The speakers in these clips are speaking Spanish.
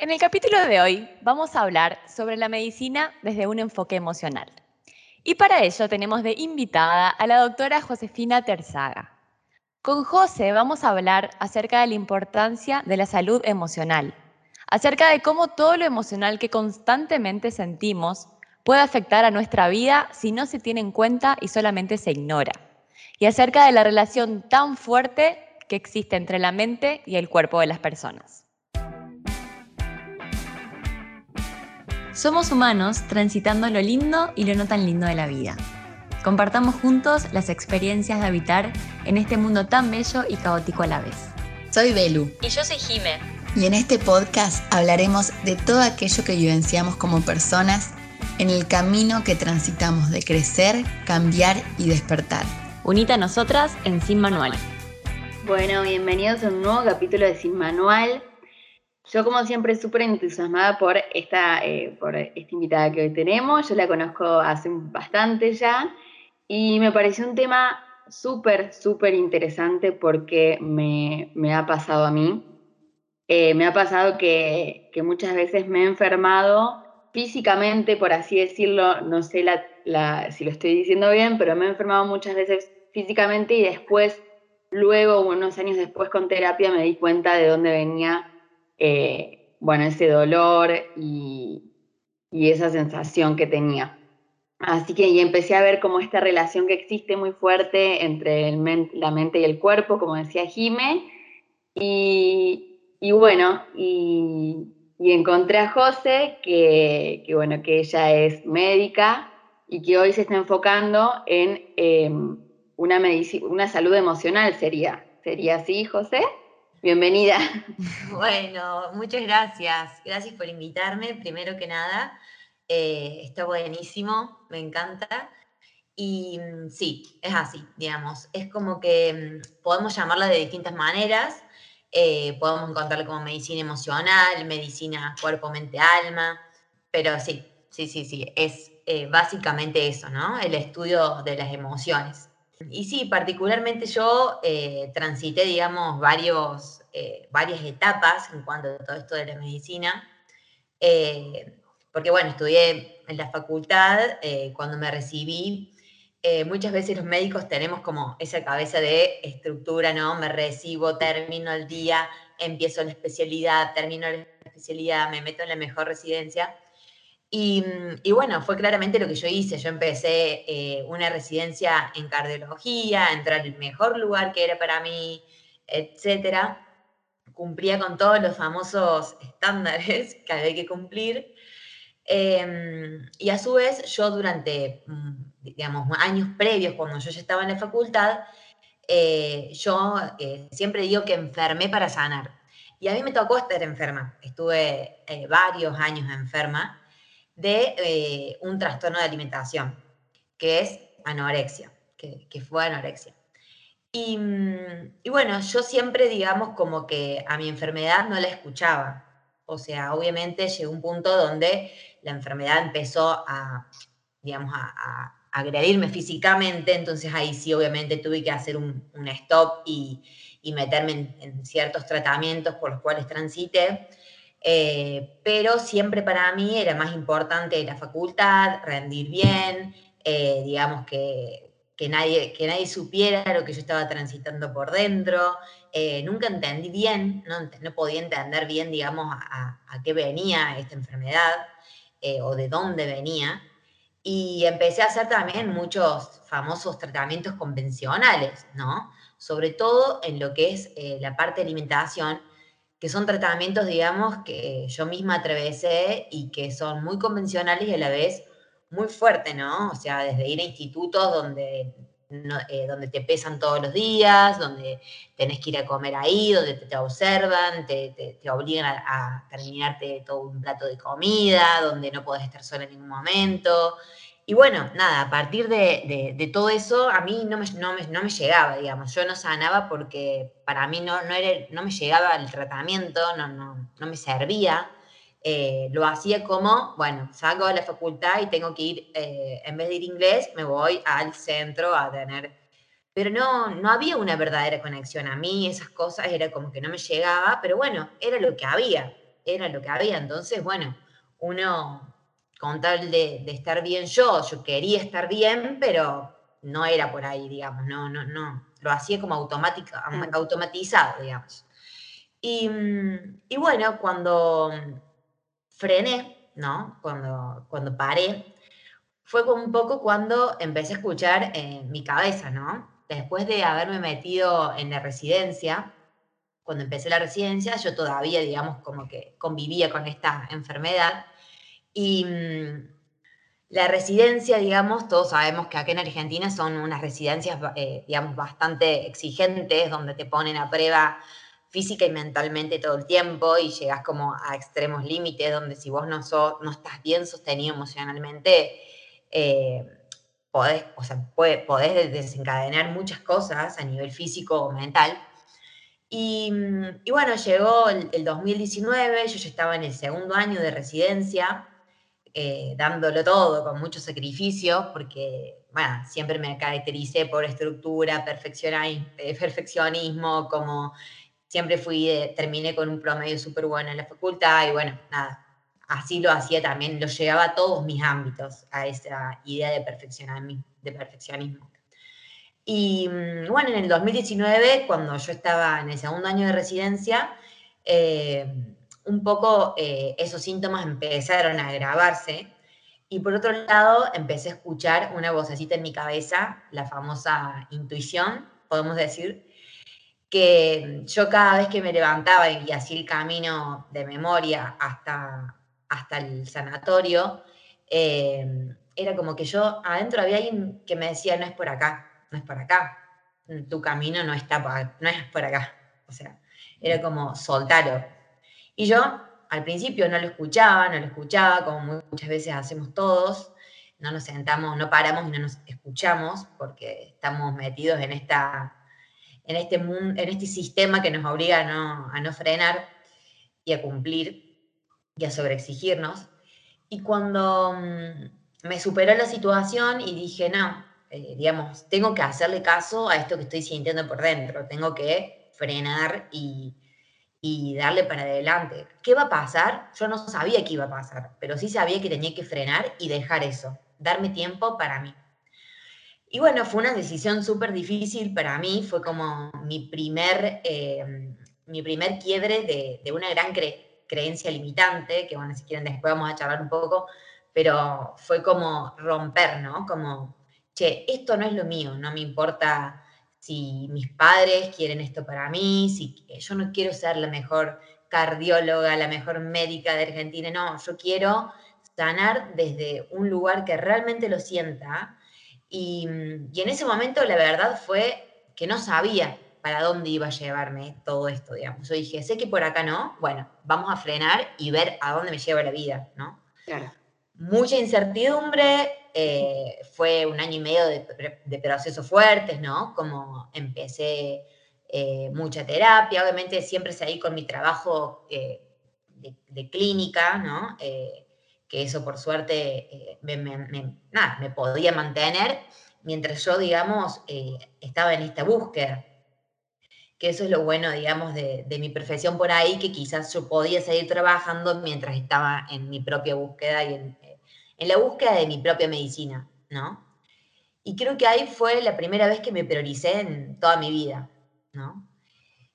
En el capítulo de hoy vamos a hablar sobre la medicina desde un enfoque emocional. Y para ello tenemos de invitada a la doctora Josefina Terzaga. Con José vamos a hablar acerca de la importancia de la salud emocional, acerca de cómo todo lo emocional que constantemente sentimos puede afectar a nuestra vida si no se tiene en cuenta y solamente se ignora, y acerca de la relación tan fuerte que existe entre la mente y el cuerpo de las personas. Somos humanos transitando lo lindo y lo no tan lindo de la vida. Compartamos juntos las experiencias de habitar en este mundo tan bello y caótico a la vez. Soy Belu. Y yo soy Jime. Y en este podcast hablaremos de todo aquello que vivenciamos como personas en el camino que transitamos de crecer, cambiar y despertar. Unite a nosotras en Sin Manual. Bueno, bienvenidos a un nuevo capítulo de Sin Manual. Yo como siempre súper entusiasmada por esta, eh, por esta invitada que hoy tenemos. Yo la conozco hace bastante ya y me pareció un tema súper, súper interesante porque me, me, ha pasado a mí. Eh, me ha pasado que, que, muchas veces me he enfermado físicamente, por así decirlo, no sé la, si lo estoy diciendo bien, pero me he enfermado muchas veces físicamente y después, luego, unos años después con terapia, me di cuenta de dónde venía, eh, bueno, ese dolor y, y esa sensación que tenía. Así que y empecé a ver como esta relación que existe muy fuerte entre la mente y el cuerpo, como decía Jime. Y, bueno, y, encontré a José, que, bueno, que ella es médica y que hoy se está enfocando en em, una, una salud emocional, sería. ¿Sería así, José? Bienvenida. Bueno, muchas gracias. Gracias por invitarme, primero que nada. Eh, está buenísimo, me encanta. Y mm, sí, es así, digamos. Es como que mm, podemos llamarla de distintas maneras. Eh, podemos encontrarla como medicina emocional, medicina cuerpo, mente, alma. Pero sí, sí, sí, sí. Es eh, básicamente eso, ¿no? El estudio de las emociones. Y sí, particularmente yo transité, digamos, varios, varias etapas en cuanto a todo esto de la medicina porque bueno, estudié en la facultad, eh, cuando me recibí, eh, muchas veces los médicos tenemos como esa cabeza de estructura, ¿no? Me recibo, termino el día, empiezo la especialidad, termino la especialidad, me meto en la mejor residencia. Y, y bueno, fue claramente lo que yo hice. Yo empecé eh, una residencia en cardiología, entré al mejor lugar que era para mí, etcétera. Cumplía con todos los famosos estándares que había que cumplir. Em, y a su vez, yo durante, mm, digamos, años previos, cuando yo ya estaba en la facultad, eh, yo eh, siempre digo que enfermé para sanar. Y a mí me tocó estar enferma. Estuve eh, varios años enferma de un trastorno de alimentación, que es anorexia, que, fue anorexia. Y, mm, y, bueno, yo siempre, digamos, como que a mi enfermedad no la escuchaba. O sea, obviamente llegó un punto donde la enfermedad empezó a, digamos, a, agredirme físicamente, entonces ahí sí obviamente tuve que hacer un, stop y, meterme en, ciertos tratamientos por los cuales transité. Eh, pero siempre para mí era más importante la facultad, rendir bien, eh, digamos que, que, nadie, que nadie supiera lo que yo estaba transitando por dentro. Eh, nunca entendí bien, no, no, podía entender bien, digamos, a, a qué venía esta enfermedad. Eh, o de dónde venía. Y empecé a hacer también muchos famosos tratamientos convencionales, ¿no? Sobre todo en lo que es eh, la parte de alimentación, que son tratamientos, digamos, que yo misma atravesé y que son muy convencionales y a la vez muy fuertes, ¿no? O sea, desde ir a institutos donde eh, donde te pesan todos los días, donde tenés que ir a comer ahí, donde te, observan, te, te, obligan a, terminarte todo un plato de comida, donde no podés estar sola en ningún momento. Y bueno, nada, a partir de, todo eso, a mí no me, no, me, no me, llegaba, digamos, yo no sanaba porque para mí no, no, era, no me llegaba el tratamiento, no, no, no me servía. Eh, lo hacía como, bueno, salgo de la facultad y tengo que ir, eh, en vez de ir inglés, me voy al centro a tener... Pero no, no había una verdadera conexión. A mí esas cosas era como que no me llegaba, pero bueno, era lo que había. era lo que había. Entonces, bueno, uno con tal de, estar bien yo, yo quería estar bien, pero no era por ahí, digamos, no, no, no, lo hacía como automático, automatizado, digamos. Y, y, bueno, cuando frené, ¿no? Cuando, cuando paré, fue como un poco cuando empecé a escuchar en mi cabeza, ¿no? Después de haberme metido en la residencia, cuando empecé la residencia, yo todavía, digamos, como que convivía con esta enfermedad. Y mm, la residencia, digamos, todos sabemos que aquí en Argentina son unas residencias, eh, digamos, bastante exigentes, donde te ponen a prueba física y mentalmente todo el tiempo y llegas como a extremos límites, donde si vos no, no estás bien sostenido emocionalmente, eh, podés, o sea, podés desencadenar muchas cosas a nivel físico o mental. Y, mm, bueno, llegó el, 2019, yo ya estaba en el segundo año de residencia, eh, dándolo todo, con mucho sacrificio, porque, bueno, siempre me caractericé por estructura, eh, perfeccionismo, como siempre fui, terminé con un promedio súper bueno en la facultad y bueno, nada, así lo hacía también, lo llevaba a todos mis ámbitos, a esa idea de perfeccionismo. De perfeccionismo. Y mm, bueno, en el 2019, cuando yo estaba en el segundo año de residencia, eh, un poco eh, esos síntomas empezaron a agravarse. Y por otro lado, empecé a escuchar una vocecita en mi cabeza, la famosa intuición, podemos decir, que yo cada vez que me levantaba y hacía el camino de memoria hasta, hasta el sanatorio, eh, era como que yo, adentro había alguien que me decía, no es por acá, no es por acá, tu camino no, está por, no es por acá. O sea, era como soltarlo. Y yo al principio no lo escuchaba, no lo escuchaba, como muchas veces hacemos todos, no nos sentamos, no paramos y no nos escuchamos porque estamos metidos en, esta, en, este, en este sistema que nos obliga a no, a no frenar y a cumplir y a sobreexigirnos. Y cuando mm, me superó la situación y dije, no, eh, digamos, tengo que hacerle caso a esto que estoy sintiendo por dentro, tengo que frenar y, y darle para adelante. ¿Qué va a pasar? Yo no sabía qué iba a pasar, pero sí sabía que tenía que frenar y dejar eso, darme tiempo para mí. Y bueno, fue una decisión súper difícil para mí, fue como mi primer, eh, mi primer quiebre de, una gran creencia limitante, que bueno, si quieren después vamos a charlar un poco, pero fue como romper, ¿no? Como, che, esto no es lo mío, no me importa si mis padres quieren esto para mí, si yo no quiero ser la mejor cardióloga, la mejor médica de Argentina, no, yo quiero sanar desde un lugar que realmente lo sienta. Y, y en ese momento la verdad fue que no sabía para dónde iba a llevarme todo esto, digamos. Yo dije, sé que por acá no, bueno, vamos a frenar y ver a dónde me lleva la vida, ¿no? Claro. Mucha incertidumbre, eh, fue un año y medio de, procesos fuertes, ¿no? Como empecé eh, mucha terapia, obviamente siempre seguí con mi trabajo eh, de, clínica, ¿no? que eso por suerte me, nada, me podía mantener mientras yo, digamos, estaba en esta búsqueda que eso es lo bueno, digamos, de, mi profesión por ahí, que quizás yo podía seguir trabajando mientras estaba en mi propia búsqueda y en, la búsqueda de mi propia medicina, ¿no? Y creo que ahí fue la primera vez que me prioricé en toda mi vida, ¿no?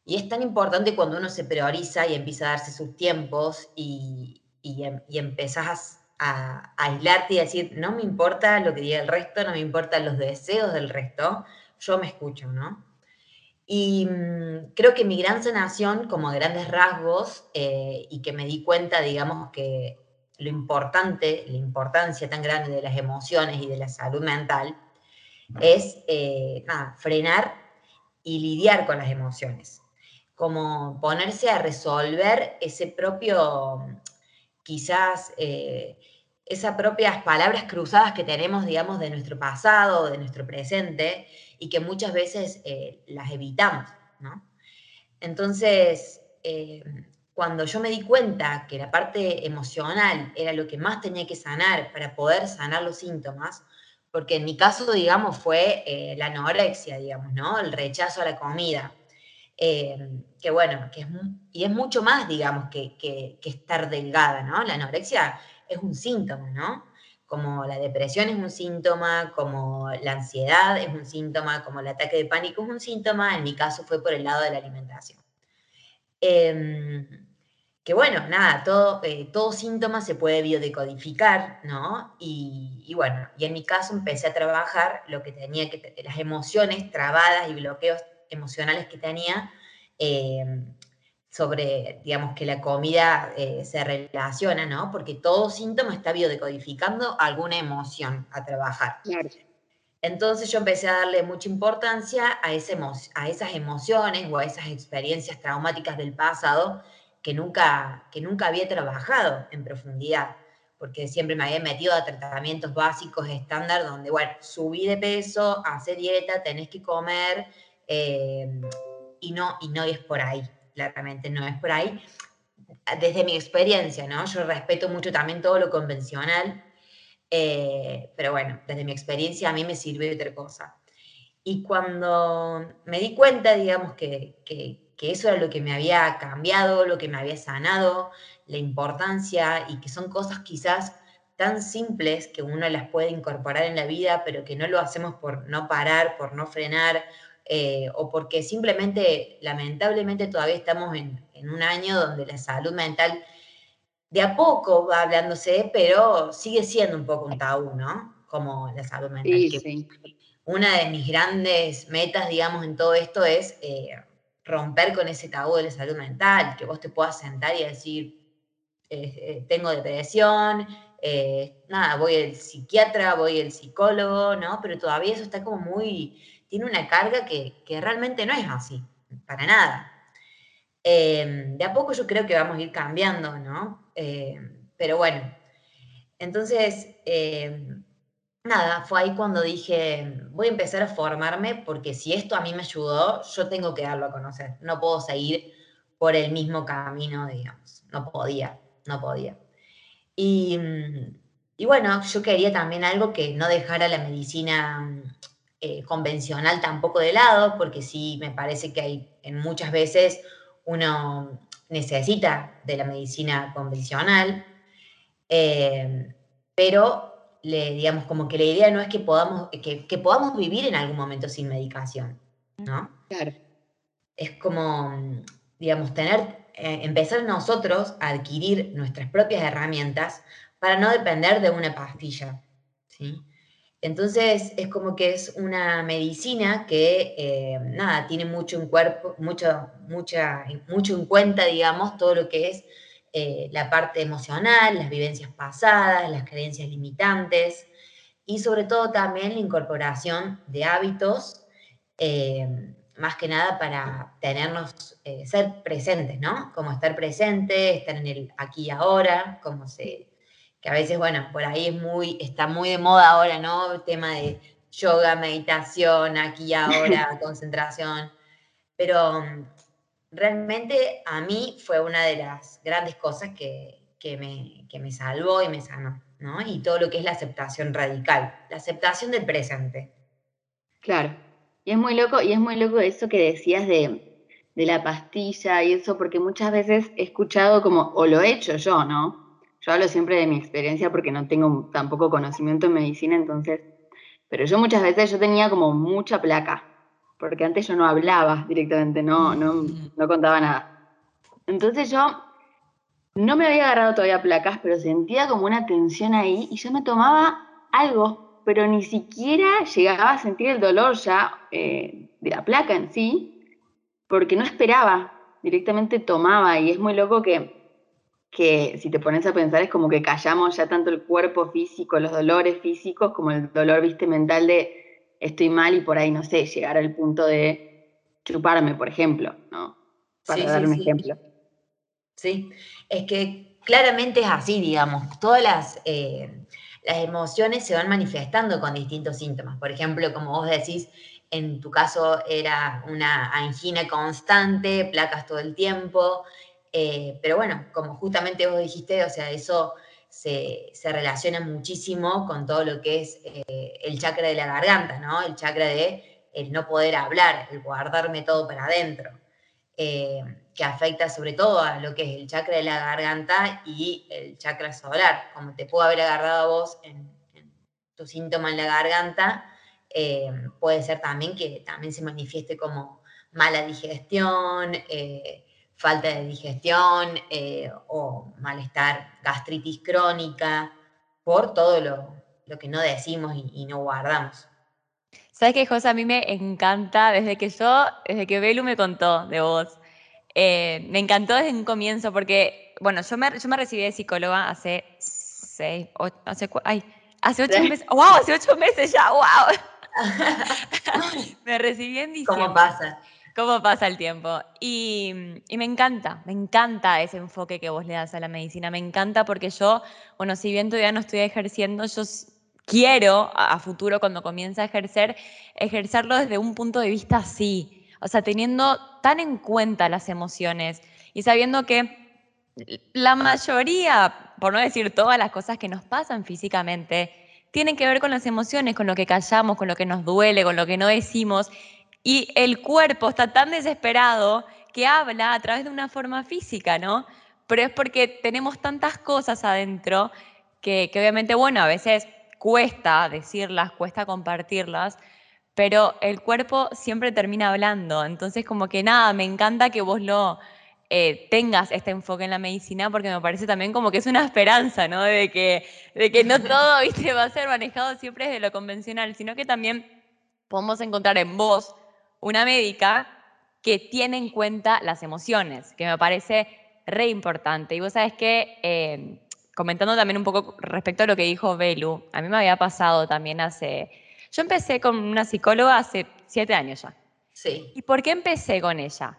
Y es tan importante cuando uno se prioriza y empieza a darse sus tiempos y, y, em, empezás a, a aislarte y decir, no me importa lo que diga el resto, no me importan los deseos del resto, yo me escucho, ¿no? Y mm, creo que mi gran sanación, como grandes rasgos, eh, y que me di cuenta, digamos, que lo importante, la importancia tan grande de las emociones y de la salud mental, es eh, frenar y lidiar con las emociones. Como ponerse a resolver ese propio, quizás, eh, esas propias palabras cruzadas que tenemos, digamos, de nuestro pasado, de nuestro presente, y que muchas veces eh, las evitamos, ¿no? Entonces, cuando yo me di cuenta que la parte emocional era lo que más tenía que sanar para poder sanar los síntomas, porque en mi caso, digamos, fue eh, la anorexia, digamos, ¿no? El rechazo a la comida. eh, que bueno, que es, y es mucho más, digamos, que, que, estar delgada, ¿no? La anorexia es un síntoma, ¿no? Como la depresión es un síntoma, como la ansiedad es un síntoma, como el ataque de pánico es un síntoma, en mi caso fue por el lado de la alimentación. Em, que bueno, nada, todo, eh, todo síntoma se puede biodecodificar, ¿no? Y, y, bueno, y en mi caso empecé a trabajar lo que tenía que, las emociones trabadas y bloqueos emocionales que tenía eh, sobre, digamos, que la comida eh, se relaciona, ¿no? Porque todo síntoma está biodecodificando alguna emoción a trabajar. Entonces yo empecé a darle mucha importancia a, ese a esas emociones o a esas experiencias traumáticas del pasado que nunca, que nunca había trabajado en profundidad, porque siempre me había metido a tratamientos básicos estándar donde, bueno, subí de peso, hace dieta, tenés que comer, eh, y, no, y no es por ahí, claramente no es por ahí. Desde mi experiencia, ¿no? Yo respeto mucho también todo lo convencional, eh, pero bueno, desde mi experiencia a mí me sirve otra cosa. Y cuando me di cuenta, digamos, que, que, que eso era lo que me había cambiado, lo que me había sanado, la importancia y que son cosas quizás tan simples que uno las puede incorporar en la vida, pero que no lo hacemos por no parar, por no frenar eh, o porque simplemente, lamentablemente, todavía estamos en, un año donde la salud mental de a poco va hablándose, pero sigue siendo un poco un tabú, ¿no? Como la salud mental. Una de mis grandes metas, digamos, en todo esto es eh, romper con ese tabú de la salud mental, que vos te puedas sentar y decir, eh, tengo depresión, nada, voy al psiquiatra, voy al psicólogo, ¿no? Pero todavía eso está como muy tiene una carga que, realmente no es así, para nada. Em, de a poco yo creo que vamos a ir cambiando, ¿no? Em, pero bueno, entonces, em, nada, fue ahí cuando dije, voy a empezar a formarme porque si esto a mí me ayudó, yo tengo que darlo a conocer. No puedo seguir por el mismo camino, digamos. No podía, no podía. Y, y bueno, yo quería también algo que no dejara la medicina eh, convencional tampoco de lado, porque sí me parece que hay en muchas veces uno necesita de la medicina convencional, eh, pero le, digamos como que la idea no es que podamos, que, podamos vivir en algún momento sin medicación, ¿no? Claro. Es como, digamos, tener, eh, empezar nosotros a adquirir nuestras propias herramientas para no depender de una pastilla, ¿sí? Entonces es como que es una medicina que, eh, nada, tiene mucho en cuerpo, mucho, mucha, mucho en cuenta, digamos, todo lo que es eh, la parte emocional, las vivencias pasadas, las creencias limitantes y sobre todo también la incorporación de hábitos, eh, más que nada para tenernos, ser presentes, ¿no? Como estar presente, estar en el aquí y ahora, como se que a veces, bueno, por ahí es muy, está muy de moda ahora, ¿no? El tema de yoga, meditación, aquí y ahora, concentración. Pero realmente a mí fue una de las grandes cosas que, me, me salvó y me sanó, ¿no? Y todo lo que es la aceptación radical, la aceptación del presente. Claro. Y es muy loco, y es muy loco eso que decías de, de la pastilla y eso, porque muchas veces he escuchado como, o lo he hecho yo, ¿no? Yo hablo siempre de mi experiencia porque no tengo tampoco conocimiento en medicina, entonces, pero yo muchas veces yo tenía como mucha placa, porque antes yo no hablaba directamente, no, no, no contaba nada. Entonces yo no me había agarrado todavía placas, pero sentía como una tensión ahí y yo me tomaba algo, pero ni siquiera llegaba a sentir el dolor ya eh, de la placa en sí, porque no esperaba, directamente tomaba y es muy loco que que si te pones a pensar es como que callamos ya tanto el cuerpo físico, los dolores físicos, como el dolor, viste, mental de estoy mal y por ahí, no sé, llegar al punto de chuparme, por ejemplo, ¿no? Para dar un ejemplo. Sí, es que claramente es así, digamos, todas las, eh, las emociones se van manifestando con distintos síntomas. Por ejemplo, como vos decís, en tu caso era una angina constante, placas todo el tiempo, eh, pero bueno, como justamente vos dijiste, o sea, eso se, relaciona muchísimo con todo lo que es eh, el chakra de la garganta, ¿no? El chakra de el no poder hablar, el guardarme todo para adentro. eh, que afecta sobre todo a lo que es el chakra de la garganta y el chakra solar. Como te puedo haber agarrado a vos en, tu síntoma en la garganta, eh, puede ser también que también se manifieste como mala digestión, falta de digestión o malestar, gastritis crónica, por todo lo, que no decimos y, no guardamos. ¿Sabes qué, José? A mí me encanta, desde que yo, desde que Belu me contó de vos, eh, me encantó desde un comienzo porque, bueno, yo me, yo me recibí de psicóloga hace seis, ocho, hace, ay, hace ocho meses, wow, hace ocho meses ya, wow. me recibí en diciembre. ¿Cómo pasa? ¿Cómo pasa el tiempo? Y, me encanta, me encanta ese enfoque que vos le das a la medicina, me encanta porque yo, bueno, si bien todavía no estoy ejerciendo, yo quiero a futuro cuando comience a ejercer, ejercerlo desde un punto de vista así, o sea, teniendo tan en cuenta las emociones y sabiendo que la mayoría, por no decir todas las cosas que nos pasan físicamente, tienen que ver con las emociones, con lo que callamos, con lo que nos duele, con lo que no decimos. Y el cuerpo está tan desesperado que habla a través de una forma física, ¿no? Pero es porque tenemos tantas cosas adentro que, obviamente, bueno, a veces cuesta decirlas, cuesta compartirlas, pero el cuerpo siempre termina hablando. Entonces, como que nada, me encanta que vos lo eh, tengas este enfoque en la medicina, porque me parece también como que es una esperanza, ¿no? De que, de que no todo, viste, va a ser manejado siempre desde lo convencional, sino que también podemos encontrar en vos una médica que tiene en cuenta las emociones, que me parece re importante. Y vos sabes que eh, comentando también un poco respecto a lo que dijo Belu, a mí me había pasado también hace... Yo empecé con una psicóloga hace siete años ya. Sí. ¿Y por qué empecé con ella?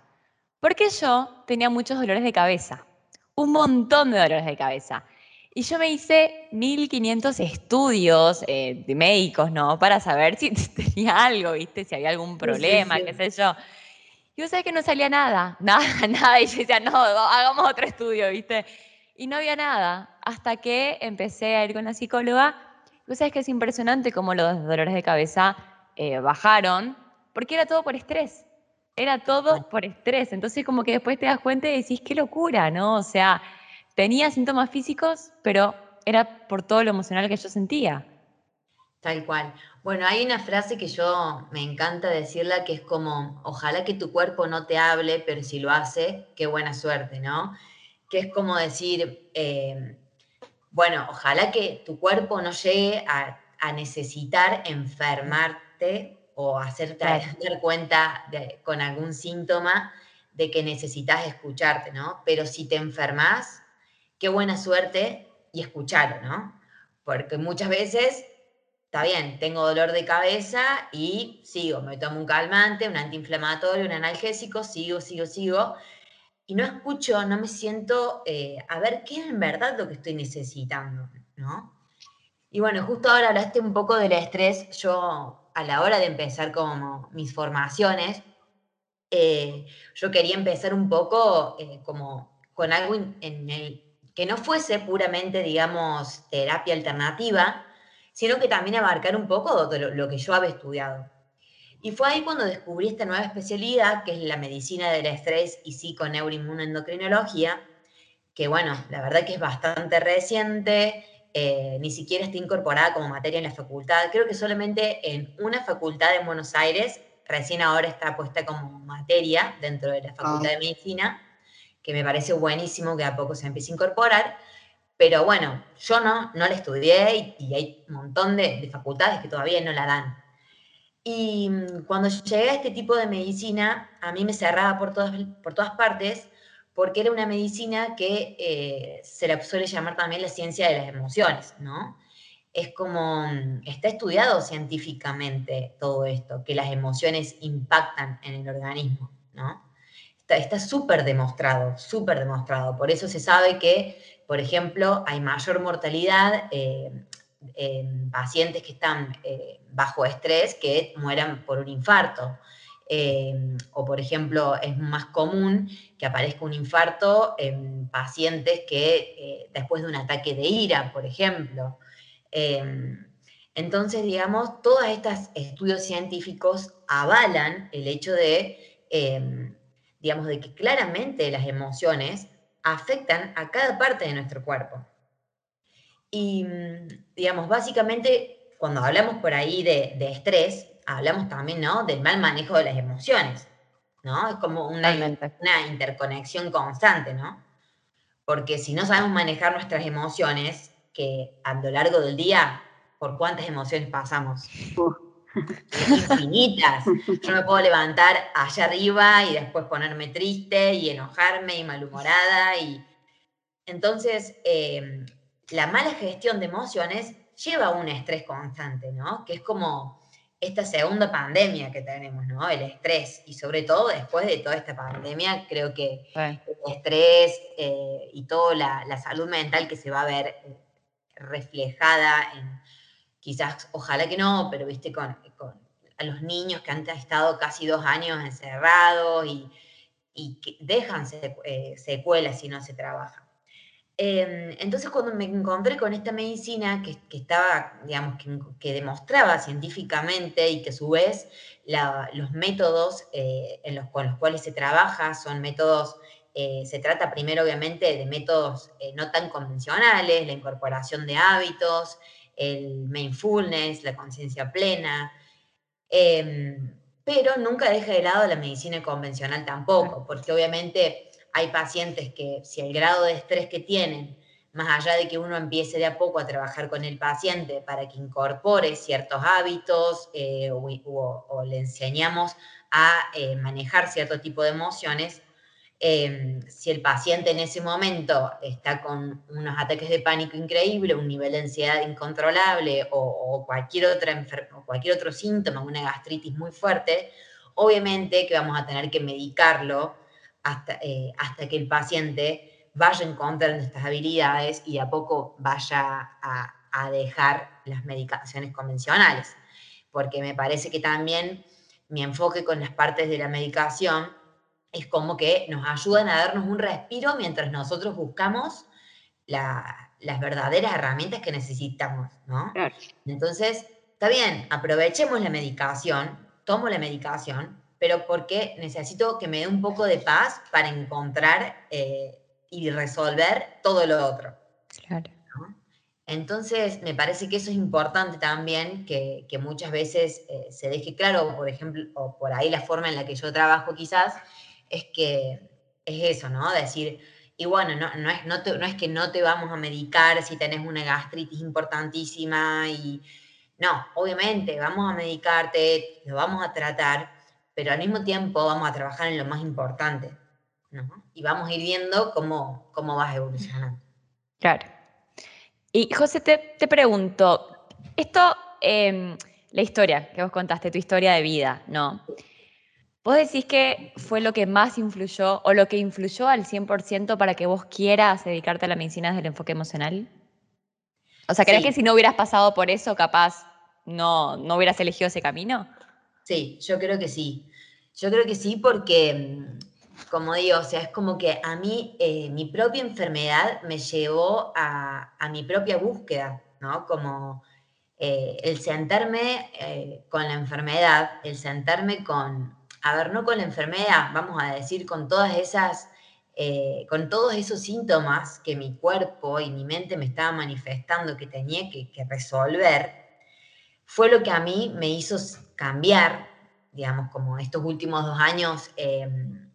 Porque yo tenía muchos dolores de cabeza, un montón de dolores de cabeza. Y yo me hice 1500 estudios eh, de médicos, ¿no? Para saber si tenía algo, ¿viste? Si había algún problema, qué sé yo. Y yo sabía que no salía nada, nada, nada. Y yo decía, no, hagamos otro estudio, ¿viste? Y no había nada, hasta que empecé a ir con la psicóloga. Tú sabes que es impresionante cómo los dolores de cabeza eh, bajaron, porque era todo por estrés. Era todo por estrés. Entonces, como que después te das cuenta y decís, qué locura, ¿no? O sea, tenía síntomas físicos, pero era por todo lo emocional que yo sentía. Tal cual. Bueno, hay una frase que yo me encanta decirla que es como, ojalá que tu cuerpo no te hable, pero si lo hace, qué buena suerte, ¿no? que es como decir, eh, bueno, ojalá que tu cuerpo no llegue a, necesitar enfermarte o hacerte dar cuenta con algún síntoma de que necesitas escucharte, ¿no? Pero si te enfermas, qué buena suerte y escucharlo, ¿no? Porque muchas veces, está bien, tengo dolor de cabeza y sigo, me tomo un calmante, un antiinflamatorio, un analgésico, sigo, sigo, sigo, y no escucho, no me siento eh, a ver qué es en verdad lo que estoy necesitando, ¿no? Y bueno, justo ahora hablaste un poco del estrés. Yo, a la hora de empezar como mis formaciones, eh, yo quería empezar un poco eh, como con algo en el que no fuese puramente, digamos, terapia alternativa, sino que también abarcar un poco de lo que yo había estudiado. Y fue ahí cuando descubrí esta nueva especialidad, que es la medicina del estrés y psiconeuroinmunoendocrinología, que bueno, la verdad que es bastante reciente, eh, ni siquiera está incorporada como materia en la facultad. Creo que solamente en una facultad en Buenos Aires, recién ahora está puesta como materia dentro de la Facultad de ah. Medicina, que me parece buenísimo que a poco se empiece a incorporar. Pero bueno, yo no, no la estudié y, hay un montón de, de facultades que todavía no la dan. Y mm, cuando llegué a este tipo de medicina, a mí me cerraba por todas, por todas partes, porque era una medicina que eh, se la suele llamar también la ciencia de las emociones, ¿no? Es como, mm, está estudiado científicamente todo esto, que las emociones impactan en el organismo, ¿no? Está súper demostrado, súper demostrado. Por eso se sabe que, por ejemplo, hay mayor mortalidad eh, en pacientes que están eh, bajo estrés que mueran por un infarto. Eh, o, por ejemplo, es más común que aparezca un infarto en pacientes que después de un ataque de ira, por ejemplo. entonces, digamos, todos estos estudios científicos avalan el hecho de, digamos, de que claramente las emociones afectan a cada parte de nuestro cuerpo. Y, mm, digamos, básicamente, cuando hablamos por ahí de, estrés, hablamos también, ¿no? Del mal manejo de las emociones, ¿no? Es como una, una interconexión constante, ¿no? Porque si no sabemos manejar nuestras emociones, que a lo largo del día, ¿por cuántas emociones pasamos? Infinitas. Yo me puedo levantar allá arriba y después ponerme triste y enojarme y malhumorada. Y... Entonces, em, la mala gestión de emociones lleva a un estrés constante, ¿no? Que es como esta segunda pandemia que tenemos, ¿no? El estrés. Y sobre todo después de toda esta pandemia, creo que el estrés eh, y toda la, salud mental que se va a ver eh, reflejada en, quizás, ojalá que no, pero viste, con, a los niños que han estado casi dos años encerrados y, que dejan eh, secuelas si no se trabaja. Em, entonces, cuando me encontré con esta medicina que, estaba, digamos, que, demostraba científicamente y que a su vez los métodos eh, con los cuales se trabaja son métodos, eh, se trata primero obviamente de métodos no tan convencionales, la incorporación de hábitos, el mindfulness, la conciencia plena, em, pero nunca deja de lado la medicina convencional tampoco, porque obviamente hay pacientes que si el grado de estrés que tienen, más allá de que uno empiece de a poco a trabajar con el paciente para que incorpore ciertos hábitos eh, o, le enseñamos a eh, manejar cierto tipo de emociones, em, si el paciente en ese momento está con unos ataques de pánico increíble, un nivel de ansiedad incontrolable o, cualquier, otra o cualquier otro síntoma, una gastritis muy fuerte, obviamente que vamos a tener que medicarlo hasta, eh, hasta que el paciente vaya encontrando estas habilidades y a poco vaya a, dejar las medicaciones convencionales. Porque me parece que también mi enfoque con las partes de la medicación es como que nos ayudan a darnos un respiro mientras nosotros buscamos las verdaderas herramientas que necesitamos, ¿no? Entonces, está bien, aprovechemos la medicación, tomo la medicación, pero porque necesito que me dé un poco de paz para encontrar eh, y resolver todo lo otro. Claro. Entonces, me parece que eso es importante también, que, muchas veces eh, se deje claro, por ejemplo, o por ahí la forma en la que yo trabajo quizás, es que es eso, ¿no? Decir, y bueno, no, no, es, no, es que no te vamos a medicar si tenés una gastritis importantísima y... No, obviamente, vamos a medicarte, lo vamos a tratar, pero al mismo tiempo vamos a trabajar en lo más importante. Y vamos a ir viendo cómo, cómo vas evolucionando. Claro. Y José, te, pregunto, esto, em, la historia que vos contaste, tu historia de vida, ¿no? ¿Vos decís que fue lo que más influyó o lo que influyó al 100% para que vos quieras dedicarte a la medicina desde el enfoque emocional? O sea, ¿crees que si no hubieras pasado por eso, capaz no, no hubieras elegido ese camino? Sí, yo creo que sí. Yo creo que sí porque, como digo, o sea, es como que a mí eh, mi propia enfermedad me llevó a, mi propia búsqueda, ¿no? Como eh, el sentarme eh, con la enfermedad, el sentarme con, a ver, no con la enfermedad, vamos a decir, con todas esas, con todos esos síntomas que mi cuerpo y mi mente me estaban manifestando que tenía que, resolver, fue lo que a mí me hizo cambiar, digamos, como estos últimos dos años, em,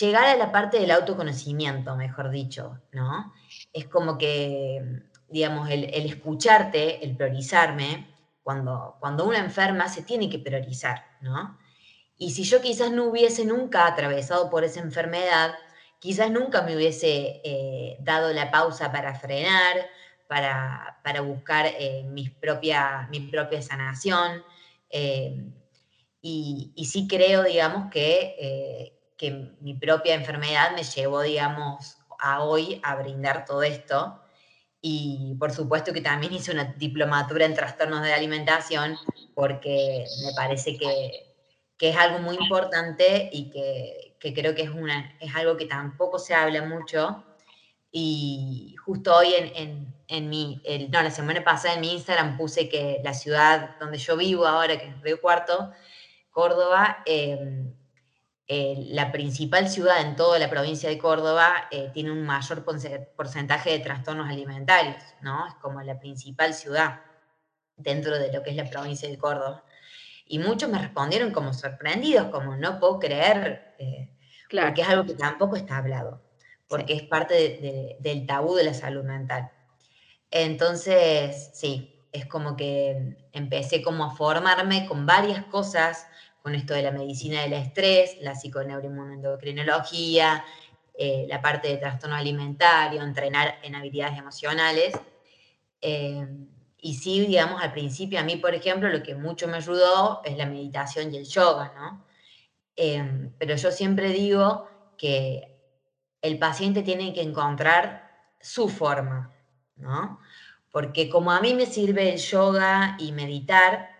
llegar a la parte del autoconocimiento, mejor dicho, ¿no? Es como que, digamos, el, escucharte, el priorizarme, cuando, cuando una enferma se tiene que priorizar, ¿no? Y si yo quizás no hubiese nunca atravesado por esa enfermedad, quizás nunca me hubiese eh, dado la pausa para frenar, para, buscar eh, propia, mi propia sanación, Em, y, sí creo, digamos, que, eh, que mi propia enfermedad me llevó, digamos, a hoy a brindar todo esto. Y por supuesto que también hice una diplomatura en trastornos de alimentación porque me parece que, que es algo muy importante y que, que, creo que es, una, es algo que tampoco se habla mucho. Y justo hoy en, en mi, no, la semana pasada en mi Instagram puse que la ciudad donde yo vivo ahora, que es Río Cuarto, Córdoba, em, eh, la principal ciudad en toda la provincia de Córdoba eh, tiene un mayor porcentaje de trastornos alimentarios, ¿no? Es como la principal ciudad dentro de lo que es la provincia de Córdoba. Y muchos me respondieron como sorprendidos, como no puedo creer, eh, claro. porque es algo que tampoco está hablado, porque es parte del tabú de la salud mental. Entonces, sí, es como que empecé como a formarme con varias cosas con esto de la medicina del estrés, la psiconeuroinmunoendocrinología, eh, la parte de trastorno alimentario, entrenar en habilidades emocionales. Eh, y sí, digamos, al principio a mí, por ejemplo, lo que mucho me ayudó es la meditación y el yoga, ¿no? Eh, pero yo siempre digo que el paciente tiene que encontrar su forma, ¿no? Porque como a mí me sirve el yoga y meditar,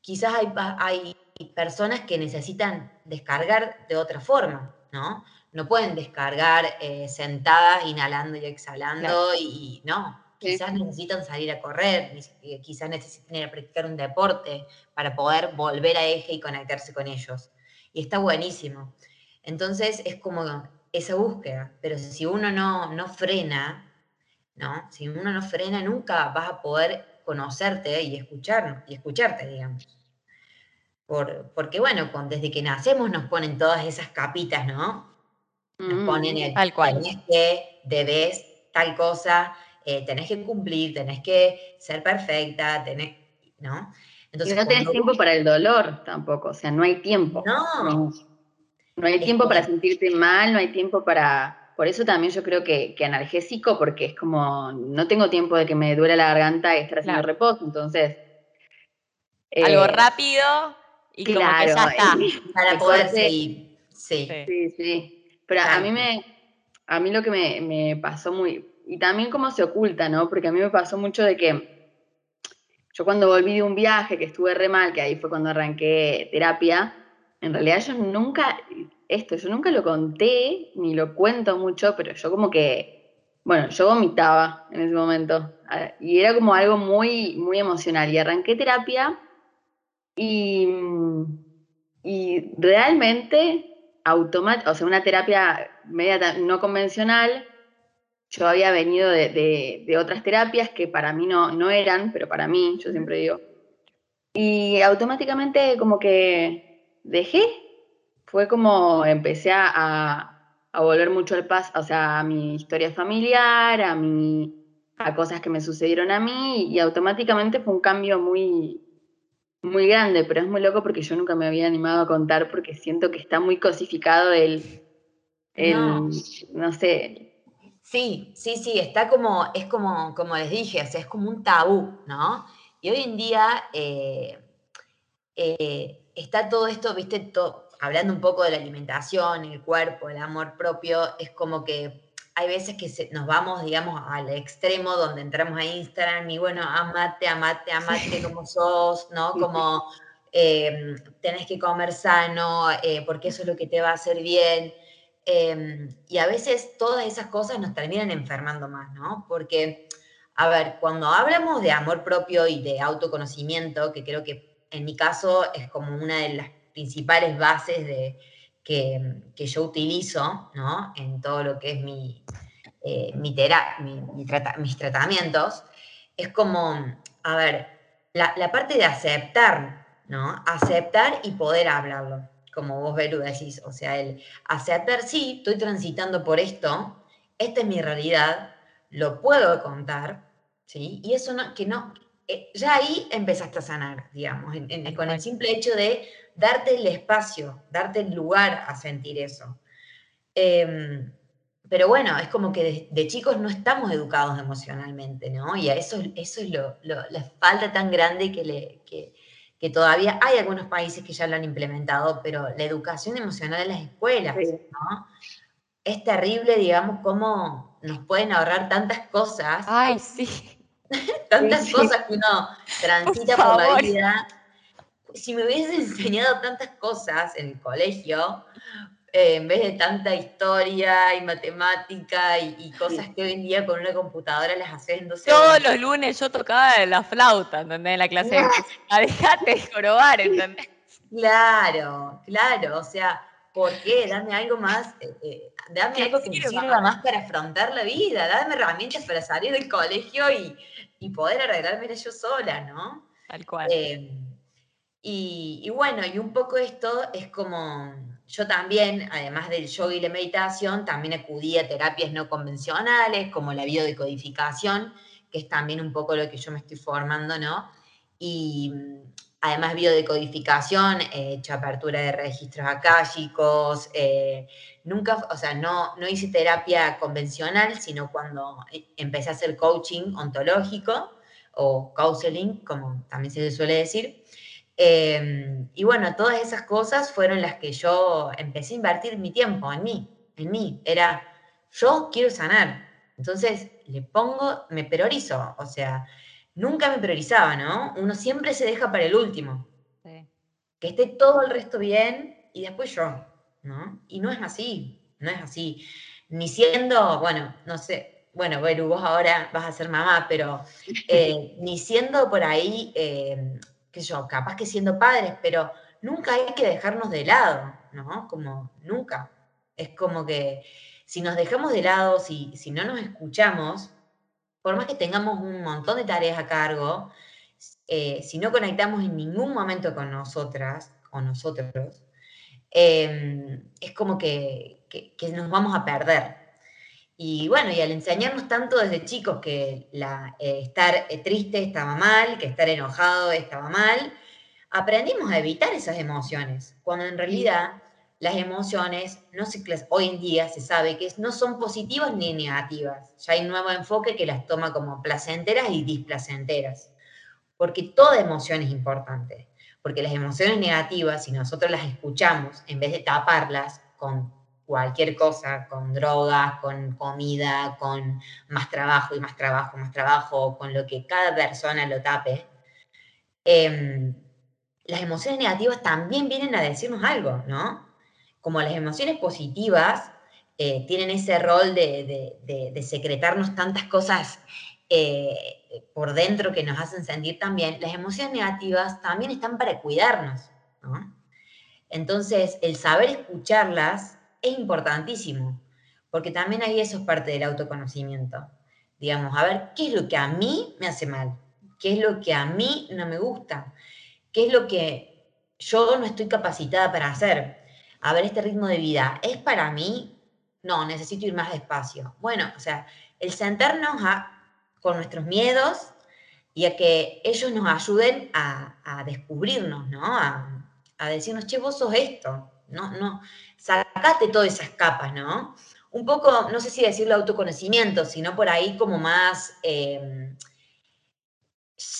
quizás hay, hay personas que necesitan descargar de otra forma, ¿no? No pueden descargar eh, sentadas, inhalando y exhalando, y no. Quizás necesitan salir a correr, eh, quizás necesitan ir a practicar un deporte para poder volver a eje y conectarse con ellos. Y está buenísimo. Entonces es como esa búsqueda, pero si uno no, no frena, ¿no? Si uno no frena, nunca vas a poder conocerte y escuchar, y escucharte, digamos porque bueno, desde que nacemos nos ponen todas esas capitas, ¿no? Nos mm, ponen el, tal cual. debes tal cosa, eh, tenés que cumplir, tenés que ser perfecta, tenés, ¿no? Entonces, y no tenés tiempo para el dolor tampoco, o sea, no hay tiempo. No. No, hay tiempo para sentirte mal, no hay tiempo para... Por eso también yo creo que, que analgésico, porque es como, no tengo tiempo de que me duele la garganta y estar haciendo reposo, entonces... Algo eh, rápido, y claro, como que ya está. Para poder seguir. Sí. Sí, sí. Pero a mí me, a mí lo que me, me, pasó muy, y también cómo se oculta, ¿no? Porque a mí me pasó mucho de que yo cuando volví de un viaje que estuve re mal, que ahí fue cuando arranqué terapia, en realidad yo nunca, esto, yo nunca lo conté, ni lo cuento mucho, pero yo como que, bueno, yo vomitaba en ese momento. Y era como algo muy, muy emocional. Y arranqué terapia y, y realmente, automático, o sea, una terapia media no convencional, yo había venido de, de, otras terapias que para mí no, no eran, pero para mí, yo siempre digo. Y automáticamente como que dejé, fue como empecé a, a volver mucho al paz, o sea, a mi historia familiar, a, mi, a cosas que me sucedieron a mí, y automáticamente fue un cambio muy, muy grande, pero es muy loco porque yo nunca me había animado a contar porque siento que está muy cosificado el, no. sé. Sí, sí, sí, está como, es como, como les dije, o sea, es como un tabú, ¿no? Y hoy en día eh, eh, está todo esto, viste, hablando un poco de la alimentación, el cuerpo, el amor propio, es como que hay veces que nos vamos, digamos, al extremo donde entramos a Instagram y bueno, amate, amate, amate como sos, ¿no? Como em, tenés que comer sano, eh, porque eso es lo que te va a hacer bien. Em, y a veces todas esas cosas nos terminan enfermando más, ¿no? Porque, a ver, cuando hablamos de amor propio y de autoconocimiento, que creo que en mi caso es como una de las principales bases de, que, yo utilizo ¿no? en todo lo que es mi, eh, mi, mis tratamientos, es como, a ver, la, la, parte de aceptar, ¿no? Aceptar y poder hablarlo, como vos, Belu, decís. O sea, el aceptar, sí, estoy transitando por esto, esta es mi realidad, lo puedo contar, ¿sí? Y eso no, que no, eh, ya ahí empezaste a sanar, digamos, con el simple hecho de darte el espacio, darte el lugar a sentir eso. Em, pero bueno, es como que de, chicos no estamos educados emocionalmente, ¿no? Y a eso, eso es lo, la falta tan grande que, le, que, todavía hay algunos países que ya lo han implementado, pero la educación emocional en las escuelas, ¿no? Es terrible, digamos, cómo nos pueden ahorrar tantas cosas. Ay, sí. tantas cosas que uno transita por la vida si me hubiese enseñado tantas cosas en el colegio, eh, en vez de tanta historia y matemática y, cosas que hoy en día con una computadora las haces en Todos los lunes yo tocaba la flauta, ¿entendés? En la clase de Dejate de jorobar, ¿entendés? Claro, claro, o sea, ¿por qué? Dame algo más, eh, eh, dame algo que me sirva más para afrontar la vida, dame herramientas para salir del colegio y, y poder arreglármela yo sola, ¿no? Tal cual. Eh, y, bueno, y un poco esto es como, yo también, además del yoga y la meditación, también acudí a terapias no convencionales, como la biodecodificación, que es también un poco lo que yo me estoy formando, ¿no? Y además biodecodificación, he hecho apertura de registros akáshicos, eh, nunca, o sea, no, no hice terapia convencional, sino cuando empecé a hacer coaching ontológico o counseling, como también se suele decir. Em, y bueno, todas esas cosas fueron las que yo empecé a invertir mi tiempo en mí, en mí. Era, yo quiero sanar. Entonces le pongo, me priorizo, o sea, nunca me priorizaba, ¿no? Uno siempre se deja para el último. Que esté todo el resto bien y después yo, ¿no? Y no es así, no es así. Ni siendo, bueno, no sé, bueno, bueno, vos ahora vas a ser mamá, pero eh, ni siendo por ahí, eh, qué yo, capaz que siendo padres, pero nunca hay que dejarnos de lado, ¿no? Como nunca. Es como que si nos dejamos de lado, si, si no nos escuchamos, por más que tengamos un montón de tareas a cargo, eh, si no conectamos en ningún momento con nosotras o nosotros, em, es como que, nos vamos a perder. Y bueno, y al enseñarnos tanto desde chicos que la, eh, estar eh, triste estaba mal, que estar enojado estaba mal, aprendimos a evitar esas emociones, cuando en realidad las emociones no se, hoy en día se sabe que no son positivas ni negativas. Ya hay un nuevo enfoque que las toma como placenteras y displacenteras. Porque toda emoción es importante. Porque las emociones negativas, si nosotros las escuchamos, en vez de taparlas con cualquier cosa, con drogas, con comida, con más trabajo y más trabajo, más trabajo, con lo que cada persona lo tape, em, las emociones negativas también vienen a decirnos algo, ¿no? como las emociones positivas eh, tienen ese rol de, secretarnos tantas cosas eh, por dentro que nos hacen sentir también, las emociones negativas también están para cuidarnos. Entonces, el saber escucharlas es importantísimo, porque también ahí eso es parte del autoconocimiento. Digamos, a ver, ¿qué es lo que a mí me hace mal? ¿Qué es lo que a mí no me gusta? ¿Qué es lo que yo no estoy capacitada para hacer? a ver este ritmo de vida, ¿es para mí? No, necesito ir más despacio. Bueno, o sea, el sentarnos a, con nuestros miedos y a que ellos nos ayuden a, descubrirnos, ¿no? A, decirnos, che, vos sos esto, ¿no? no Sacate todas esas capas, ¿no? Un poco, no sé si decirlo autoconocimiento, sino por ahí como más em,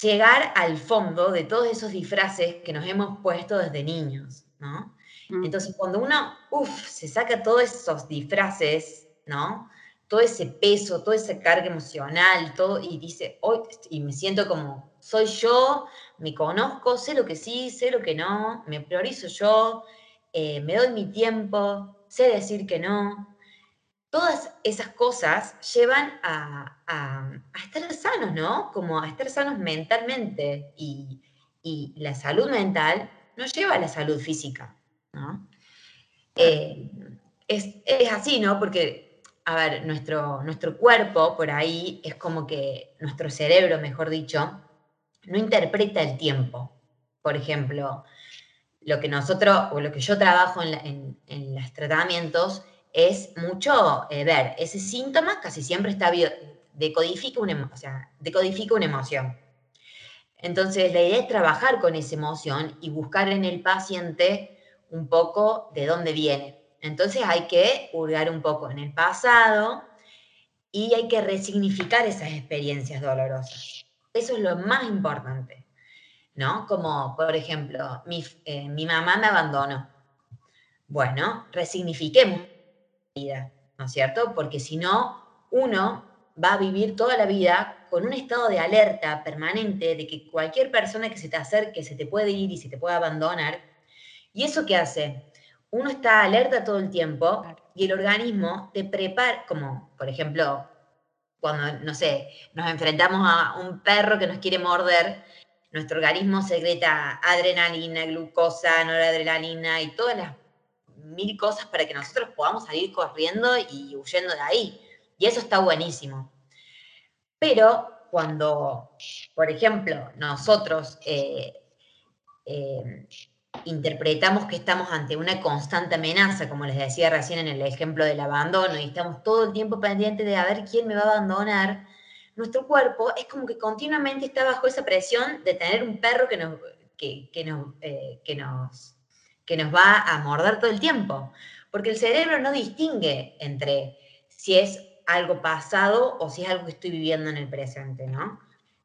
llegar al fondo de todos esos disfraces que nos hemos puesto desde niños, ¿no? Mm. Entonces, cuando uno, uff, se saca todos esos disfraces, ¿no? Todo ese peso, toda esa carga emocional, todo, y dice, hoy, y me siento como, soy yo, me conozco, sé lo que sí, sé lo que no, me priorizo yo, eh, me doy mi tiempo, sé decir que no. Todas esas cosas llevan a, estar sanos, ¿no? Como a estar sanos mentalmente. Y, la salud mental nos lleva a la salud física. Eh, es, así, ¿no? Porque, a ver, nuestro, nuestro cuerpo por ahí es como que nuestro cerebro, mejor dicho, no interpreta el tiempo. Por ejemplo, lo que nosotros, o lo que yo trabajo en, los tratamientos, es mucho eh, ver ese síntoma, casi siempre está decodifica una, o sea, decodifica una emoción. Entonces, la idea es trabajar con esa emoción y buscar en el paciente un poco de dónde viene. Entonces hay que hurgar un poco en el pasado y hay que resignificar esas experiencias dolorosas. Eso es lo más importante, ¿no? Como, por ejemplo, mi, eh, mi mamá me abandonó. Bueno, resignifiquemos la vida, ¿no es cierto? Porque si no, uno va a vivir toda la vida con un estado de alerta permanente de que cualquier persona que se te acerque se te puede ir y se te puede abandonar ¿Y eso qué hace? Uno está alerta todo el tiempo y el organismo te prepara, como por ejemplo, cuando, no sé, nos enfrentamos a un perro que nos quiere morder, nuestro organismo secreta adrenalina, glucosa, noradrenalina y todas las mil cosas para que nosotros podamos salir corriendo y huyendo de ahí. Y eso está buenísimo. Pero cuando, por ejemplo, nosotros eh, eh, interpretamos que estamos ante una constante amenaza, como les decía recién en el ejemplo del abandono, y estamos todo el tiempo pendientes de a ver quién me va a abandonar, nuestro cuerpo es como que continuamente está bajo esa presión de tener un perro que nos, que, nos, eh, que nos, que nos va a morder todo el tiempo. Porque el cerebro no distingue entre si es algo pasado o si es algo que estoy viviendo en el presente, ¿no?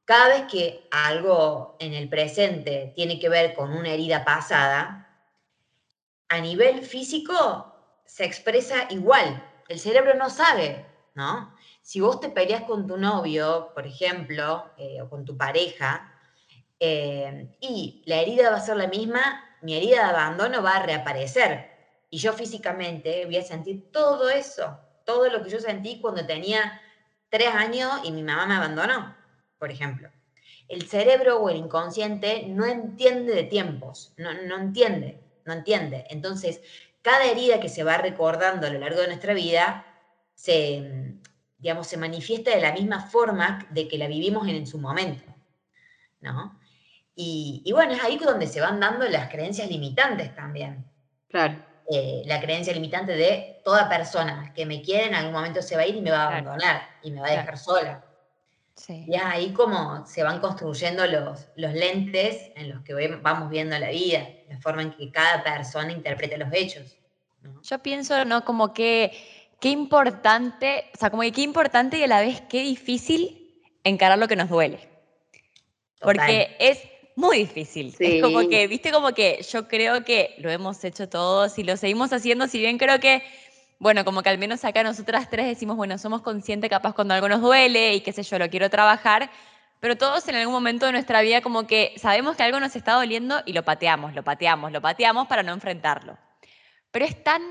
Cada vez que algo en el presente tiene que ver con una herida pasada, a nivel físico se expresa igual. El cerebro no sabe, ¿no? Si vos te peleas con tu novio, por ejemplo, eh, o con tu pareja, eh, y la herida va a ser la misma, mi herida de abandono va a reaparecer. Y yo físicamente voy a sentir todo eso, todo lo que yo sentí cuando tenía tres años y mi mamá me abandonó por ejemplo. El cerebro o el inconsciente no entiende de tiempos, no, entiende, no entiende. Entonces, cada herida que se va recordando a lo largo de nuestra vida se, digamos, se manifiesta de la misma forma de que la vivimos en, su momento, ¿no? Y, bueno, es ahí donde se van dando las creencias limitantes también. Claro. Eh, la creencia limitante de toda persona que me quiere en algún momento se va a ir y me va a abandonar y me va a dejar sola. Y ahí como se van construyendo los, los lentes en los que vamos viendo la vida, la forma en que cada persona interpreta los hechos. Yo pienso, ¿no? Como que qué importante, o sea, como que qué importante y a la vez qué difícil encarar lo que nos duele. Porque es muy difícil. Es como que, viste, como que yo creo que lo hemos hecho todos y lo seguimos haciendo, si bien creo que bueno, como que al menos acá nosotras tres decimos, bueno, somos conscientes capaz cuando algo nos duele y qué sé yo, lo quiero trabajar, pero todos en algún momento de nuestra vida como que sabemos que algo nos está doliendo y lo pateamos, lo pateamos, lo pateamos para no enfrentarlo. Pero es tan,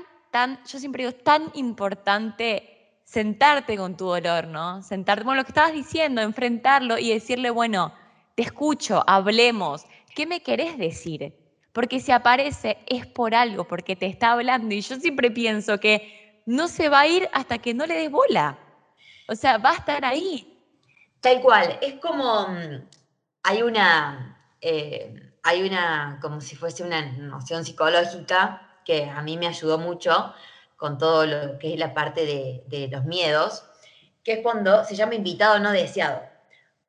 yo siempre digo, es tan importante sentarte con tu dolor, ¿no? Sentarte, con lo que estabas diciendo, enfrentarlo y decirle, bueno, te escucho, hablemos, ¿qué me querés decir? Porque si aparece es por algo, porque te está hablando. Y yo siempre pienso que no se va a ir hasta que no le des bola. O sea, va a estar ahí. Tal cual. Es como, mm, hay una, eh, hay una, como si fuese una noción psicológica que a mí me ayudó mucho con todo lo que es la parte de, los miedos, que es cuando se llama invitado no deseado.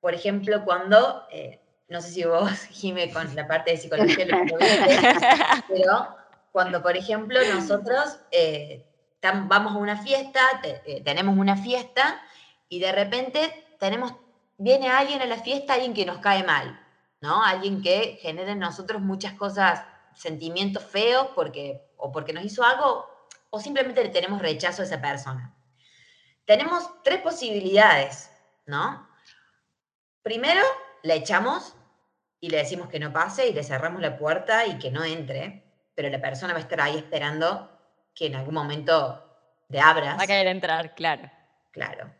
Por ejemplo, cuando eh, no sé si vos, Jime, con la parte de psicología lo pero cuando, por ejemplo, nosotros eh, vamos a una fiesta, eh, tenemos una fiesta y de repente tenemos, viene alguien a la fiesta, alguien que nos cae mal, ¿no? Alguien que genera en nosotros muchas cosas, sentimientos feos porque, o porque nos hizo algo o simplemente le tenemos rechazo a esa persona. Tenemos tres posibilidades, ¿no? Primero, le echamos y le decimos que no pase y le cerramos la puerta y que no entre, pero la persona va a estar ahí esperando que en algún momento le abras. Va a querer entrar, claro. Claro.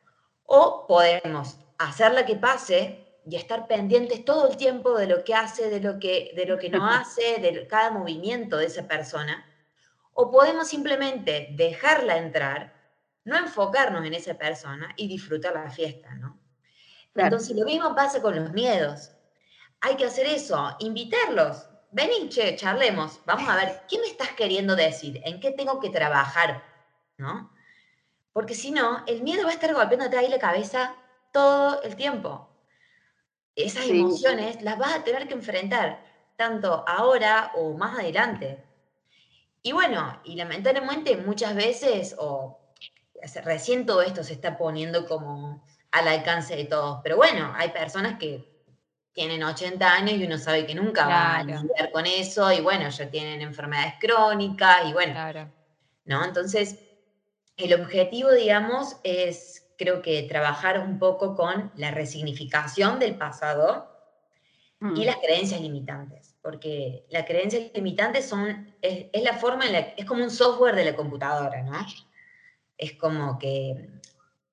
O podemos hacerla que pase y estar pendientes todo el tiempo de lo que hace, de lo que, de lo que no hace, de cada movimiento de esa persona. O podemos simplemente dejarla entrar, no enfocarnos en esa persona y disfrutar la fiesta, ¿no? Entonces lo mismo pasa con los miedos hay que hacer eso, invitarlos. Vení, che, charlemos. Vamos a ver, ¿qué me estás queriendo decir? ¿En qué tengo que trabajar? ¿No? Porque si no, el miedo va a estar golpeándote ahí la cabeza todo el tiempo. Esas emociones las vas a tener que enfrentar, tanto ahora o más adelante. Y bueno, y lamentablemente muchas veces, o recién todo esto se está poniendo como al alcance de todos, pero bueno, hay personas que tienen 80 años y uno sabe que nunca van a lidiar con eso y bueno, ya tienen enfermedades crónicas y bueno, ¿no? Entonces, el objetivo, digamos, es creo que trabajar un poco con la resignificación del pasado y mm. las creencias limitantes, porque las creencias limitantes son, es, es la forma en la, es como un software de la computadora, ¿no? Es como que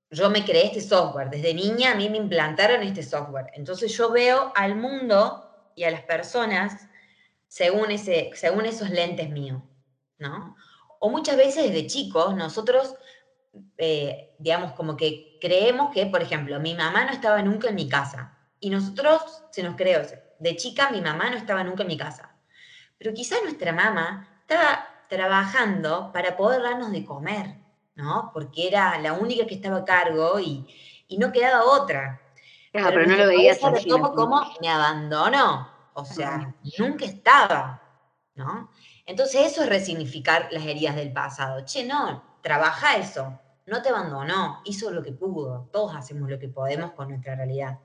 yo me creé este software. Desde niña a mí me implantaron este software. Entonces yo veo al mundo y a las personas según, ese, según esos lentes míos, ¿no? O muchas veces desde chicos nosotros, eh, digamos, como que creemos que, por ejemplo, mi mamá no estaba nunca en mi casa. Y nosotros se nos creó, de chica mi mamá no estaba nunca en mi casa. Pero quizás nuestra mamá estaba trabajando para poder darnos de comer, ¿no? Porque era la única que estaba a cargo y, no quedaba otra. pero, no lo veías así. Como, me abandonó, o sea, nunca estaba, ¿no? Entonces eso es resignificar las heridas del pasado. Che, no, trabaja eso, no te abandonó, hizo lo que pudo, todos hacemos lo que podemos con nuestra realidad,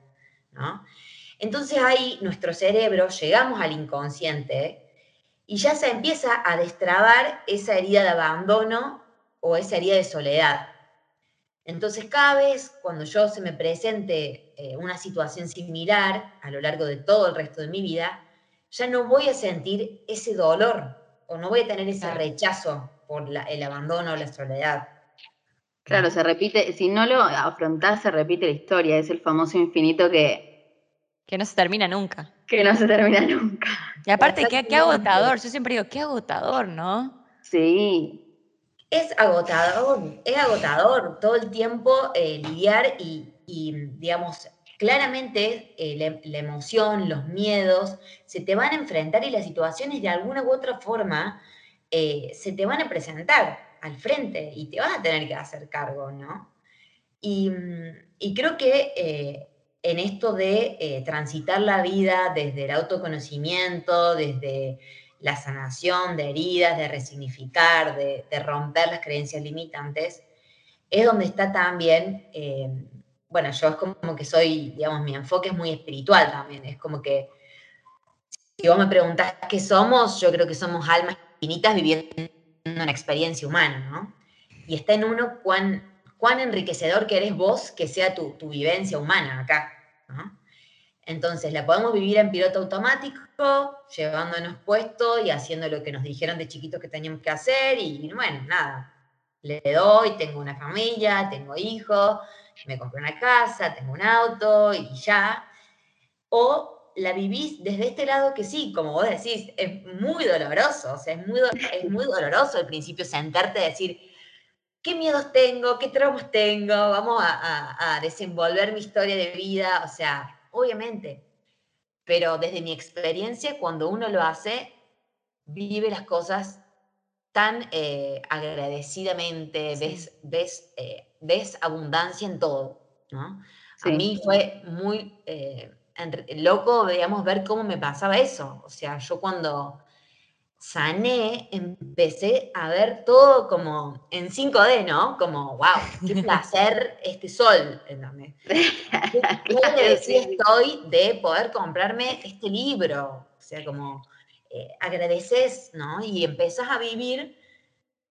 ¿no? Entonces ahí nuestro cerebro, llegamos al inconsciente y ya se empieza a destrabar esa herida de abandono o esa herida de soledad. Entonces, cada vez cuando yo se me presente eh, una situación similar a lo largo de todo el resto de mi vida, ya no voy a sentir ese dolor o no voy a tener ese rechazo por el abandono o la soledad. Claro, se repite, si no lo afrontás, se repite la historia, es el famoso infinito que... Que no se termina nunca. Que no se termina nunca. Y aparte, qué, qué agotador. Yo siempre digo, qué agotador, ¿no? Sí. Es agotador, es agotador todo el tiempo eh, lidiar y, digamos, claramente eh, la, emoción, los miedos, se te van a enfrentar y las situaciones de alguna u otra forma eh, se te van a presentar al frente y te vas a tener que hacer cargo, ¿no? Y, y creo que en esto de eh, transitar la vida desde el autoconocimiento, desde la sanación de heridas, de resignificar, de, romper las creencias limitantes, es donde está también, eh, bueno, yo es como que soy, digamos, mi enfoque es muy espiritual también, es como que si vos me preguntás qué somos, yo creo que somos almas infinitas viviendo una experiencia humana, ¿no? Y está en uno cuán cuán enriquecedor querés vos que sea tu, vivencia humana acá. Entonces, la podemos vivir en piloto automático, llevándonos puesto y haciendo lo que nos dijeron de chiquitos que teníamos que hacer y bueno, nada, le doy, tengo una familia, tengo hijos, me compré una casa, tengo un auto y ya. O la vivís desde este lado que sí, como vos decís, es muy doloroso, o sea, es muy, es muy doloroso al principio sentarte y decir, qué miedos tengo, qué traumas tengo, vamos a, desenvolver mi historia de vida, o sea, obviamente. Pero desde mi experiencia, cuando uno lo hace, vive las cosas tan eh, agradecidamente, ves, ves, eh, ves, abundancia en todo, ¿no? A mí fue muy eh, loco, digamos, ver cómo me pasaba eso. O sea, yo cuando sané, empecé a ver todo como en 5D, ¿no? Como, wow, qué placer este sol. Qué agradecida estoy de poder comprarme este libro. O sea, como eh, agradeces, ¿no? Y empezás a vivir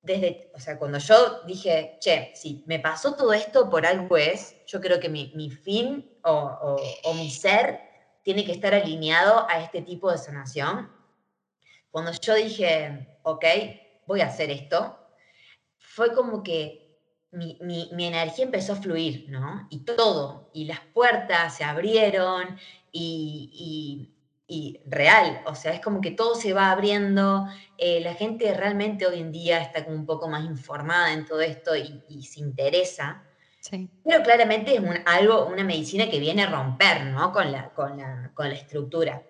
desde, o sea, cuando yo dije, che, si me pasó todo esto por algo es, yo creo que mi, fin o, mi ser tiene que estar alineado a este tipo de sanación cuando yo dije, ok, voy a hacer esto, fue como que mi, energía empezó a fluir, ¿no? Y todo, y las puertas se abrieron y, real, o sea, es como que todo se va abriendo, eh, la gente realmente hoy en día está como un poco más informada en todo esto y, se interesa. Sí. Pero claramente es algo, una medicina que viene a romper, ¿no? Con la, con la, con la estructura.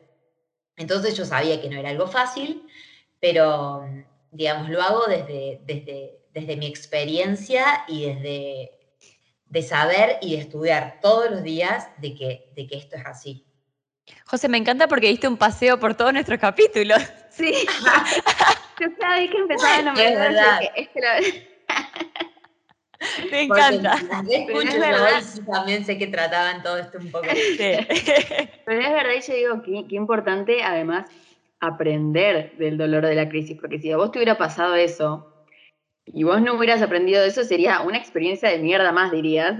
Entonces yo sabía que no era algo fácil, pero, digamos, lo hago desde, desde, desde mi experiencia y desde de saber y de estudiar todos los días de que, de que esto es así. José, me encanta porque diste un paseo por todos nuestros capítulos. Sí. yo sabía que empezaba a nombrar. Es verdad. Me encanta. Escucho también sé que trataban todo esto un poco. Sí. Pero es verdad, y yo digo que qué importante además aprender del dolor de la crisis, porque si a vos te hubiera pasado eso y vos no hubieras aprendido de eso, sería una experiencia de mierda más, dirías.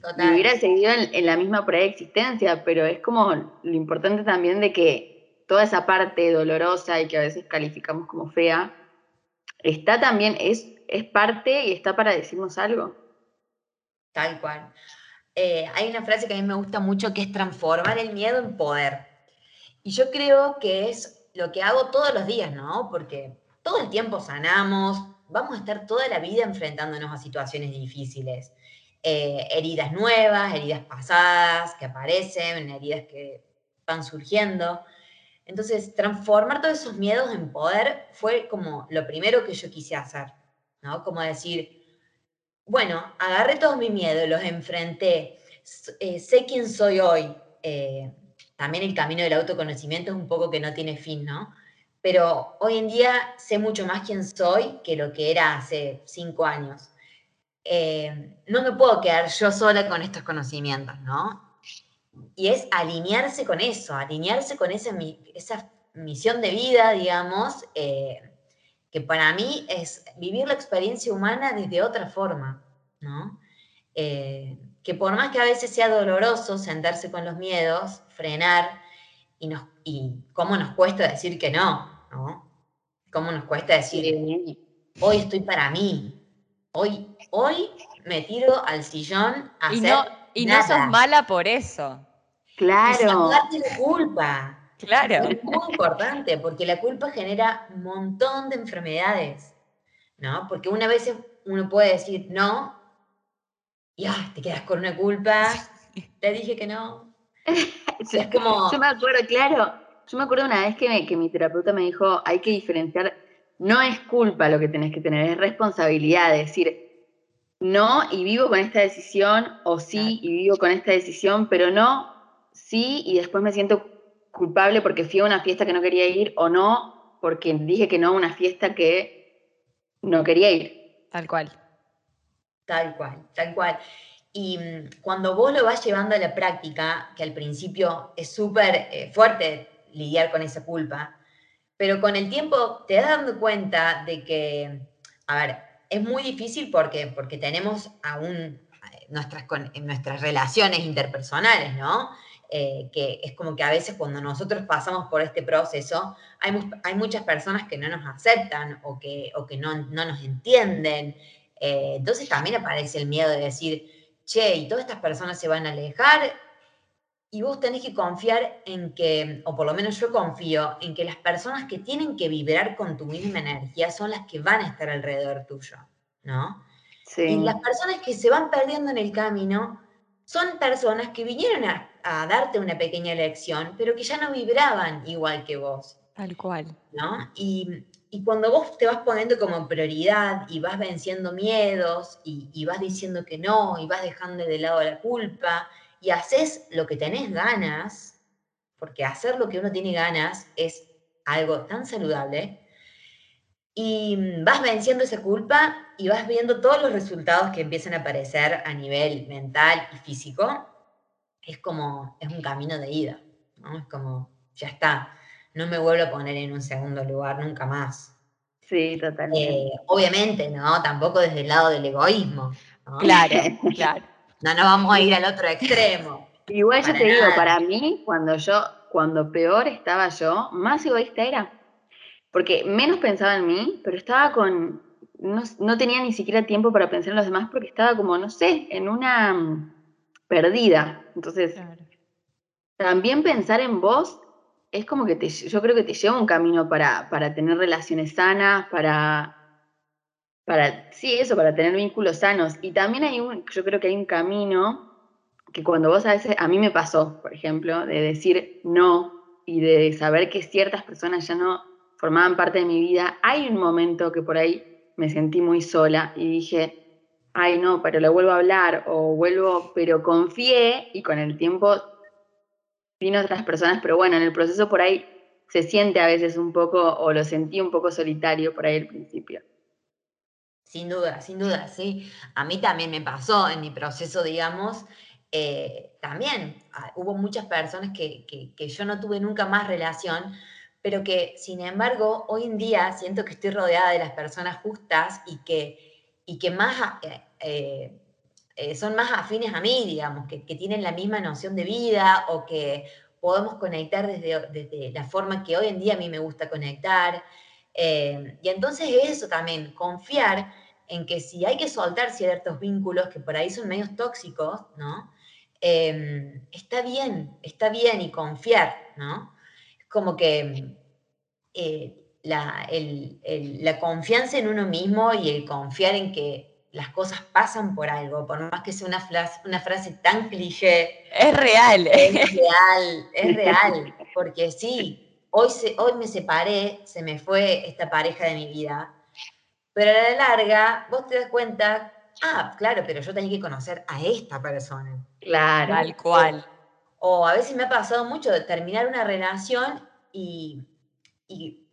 Total. y hubieras seguido en, la misma preexistencia, pero es como lo importante también de que toda esa parte dolorosa y que a veces calificamos como fea, está también, es es parte y está para decirnos algo. Tal cual. Eh, hay una frase que a mí me gusta mucho que es transformar el miedo en poder. Y yo creo que es lo que hago todos los días, ¿no? Porque todo el tiempo sanamos, vamos a estar toda la vida enfrentándonos a situaciones difíciles. Eh, heridas nuevas, heridas pasadas que aparecen, heridas que van surgiendo. Entonces, transformar todos esos miedos en poder fue como lo primero que yo quise hacer, ¿no? Como decir, bueno, agarré todos mis miedos, los enfrenté, eh, sé quién soy hoy. Eh, también el camino del autoconocimiento es un poco que no tiene fin, ¿no? Pero hoy en día sé mucho más quién soy que lo que era hace cinco años. Eh, no me puedo quedar yo sola con estos conocimientos, ¿no? Y es alinearse con eso, alinearse con esa, esa misión de vida, digamos, eh, que para mí es vivir la experiencia humana desde otra forma, ¿no? Eh, que por más que a veces sea doloroso sentarse con los miedos, frenar, y, nos, y cómo nos cuesta decir que no, ¿no? Cómo nos cuesta decir, hoy estoy para mí, hoy Hoy me tiro al sillón a y hacer no, y no sos mala por eso. Claro. Y la culpa. Claro. Es muy importante porque la culpa genera un montón de enfermedades, ¿no? Porque una vez uno puede decir no y te quedas con una culpa, te dije que no. es como... Yo me acuerdo, claro, yo me acuerdo una vez que, que mi terapeuta me dijo, hay que diferenciar, no es culpa lo que tenés que tener, es responsabilidad, es decir, no y vivo con esta decisión, o sí y vivo con esta decisión, pero no, sí y después me siento culpable porque fui a una fiesta que no quería ir, o no porque dije que no a una fiesta que no quería ir. Tal cual. Tal cual, tal cual. Y mm, cuando vos lo vas llevando a la práctica, que al principio es súper eh, fuerte lidiar con esa culpa, pero con el tiempo te das dando cuenta de que, a ver, es muy difícil porque, porque tenemos aún eh, nuestras, nuestras relaciones interpersonales, ¿no? Eh, que es como que a veces cuando nosotros pasamos por este proceso, hay, hay muchas personas que no nos aceptan o que, o que no, no nos entienden. Eh, entonces también aparece el miedo de decir, che, y todas estas personas se van a alejar. Y vos tenés que confiar en que, o por lo menos yo confío, en que las personas que tienen que vibrar con tu misma energía son las que van a estar alrededor tuyo, ¿no? Sí. Y las personas que se van perdiendo en el camino son personas que vinieron a, darte una pequeña lección, pero que ya no vibraban igual que vos. Tal cual. ¿No? Y, cuando vos te vas poniendo como prioridad y vas venciendo miedos y, y vas diciendo que no y vas dejando de lado la culpa y haces lo que tenés ganas, porque hacer lo que uno tiene ganas es algo tan saludable, y vas venciendo esa culpa y vas viendo todos los resultados que empiezan a aparecer a nivel mental y físico, es como, es un camino de ida, ¿no? Es como, ya está, no me vuelvo a poner en un segundo lugar nunca más. Sí, totalmente. Eh, obviamente, ¿no? Tampoco desde el lado del egoísmo. Claro, claro. No nos vamos a ir al otro extremo. Igual yo te digo, para mí, cuando yo, cuando peor estaba yo, más egoísta era. Porque menos pensaba en mí, pero estaba con. No, tenía ni siquiera tiempo para pensar en los demás porque estaba como, no sé, en una mm, perdida. Entonces, también pensar en vos es como que te, yo creo que te lleva un camino para, para tener relaciones sanas, para para, sí, eso, para tener vínculos sanos. Y también hay un, yo creo que hay un camino que cuando vos a veces, a mí me pasó, por ejemplo, de decir no y de saber que ciertas personas ya no formaban parte de mi vida, hay un momento que por ahí me sentí muy sola y dije, ay no, pero le vuelvo a hablar o vuelvo, pero confié y con el tiempo vino otras personas, pero bueno, en el proceso por ahí se siente a veces un poco, o lo sentí un poco solitario por ahí al principio. Sin duda, sin duda, sí. A mí también me pasó en mi proceso, digamos, eh, también ah, hubo muchas personas que, yo no tuve nunca más relación, pero que sin embargo hoy en día siento que estoy rodeada de las personas justas y que, y que más, eh, eh, son más afines a mí, digamos, que, tienen la misma noción de vida o que podemos conectar desde, desde la forma que hoy en día a mí me gusta conectar. Y entonces eso también, confiar en que si hay que soltar ciertos vínculos que por ahí son medios tóxicos, ¿no? Em, está bien, está bien y confiar, ¿no? Es como que eh, la, la confianza en uno mismo y el confiar en que las cosas pasan por algo, por más que sea una frase, una frase tan cliché. Es real. Es real, es real, porque sí, hoy, se, hoy me separé, se me fue esta pareja de mi vida, pero a la larga vos te das cuenta, ah, claro, pero yo tenía que conocer a esta persona. Claro. Tal cual. O, a veces me ha pasado mucho de terminar una relación y, y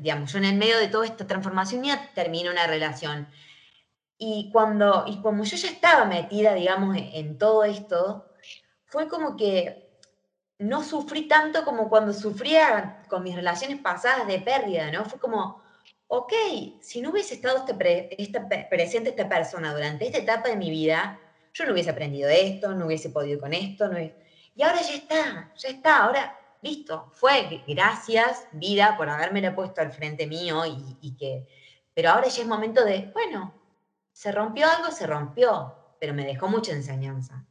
digamos, yo en el medio de toda esta transformación ya termino una relación y cuando, y como yo ya estaba metida, digamos, en, todo esto, fue como que no sufrí tanto como cuando sufría con mis relaciones pasadas de pérdida, ¿no? Fue como, ok, si no hubiese estado este presente esta persona durante esta etapa de mi vida, yo no hubiese aprendido esto, no hubiese podido con esto, no y ahora ya está, ya está, ahora listo, fue, gracias vida por haberme puesto al frente mío y que, pero ahora ya es momento de, bueno, se rompió algo, se rompió, pero me dejó mucha enseñanza.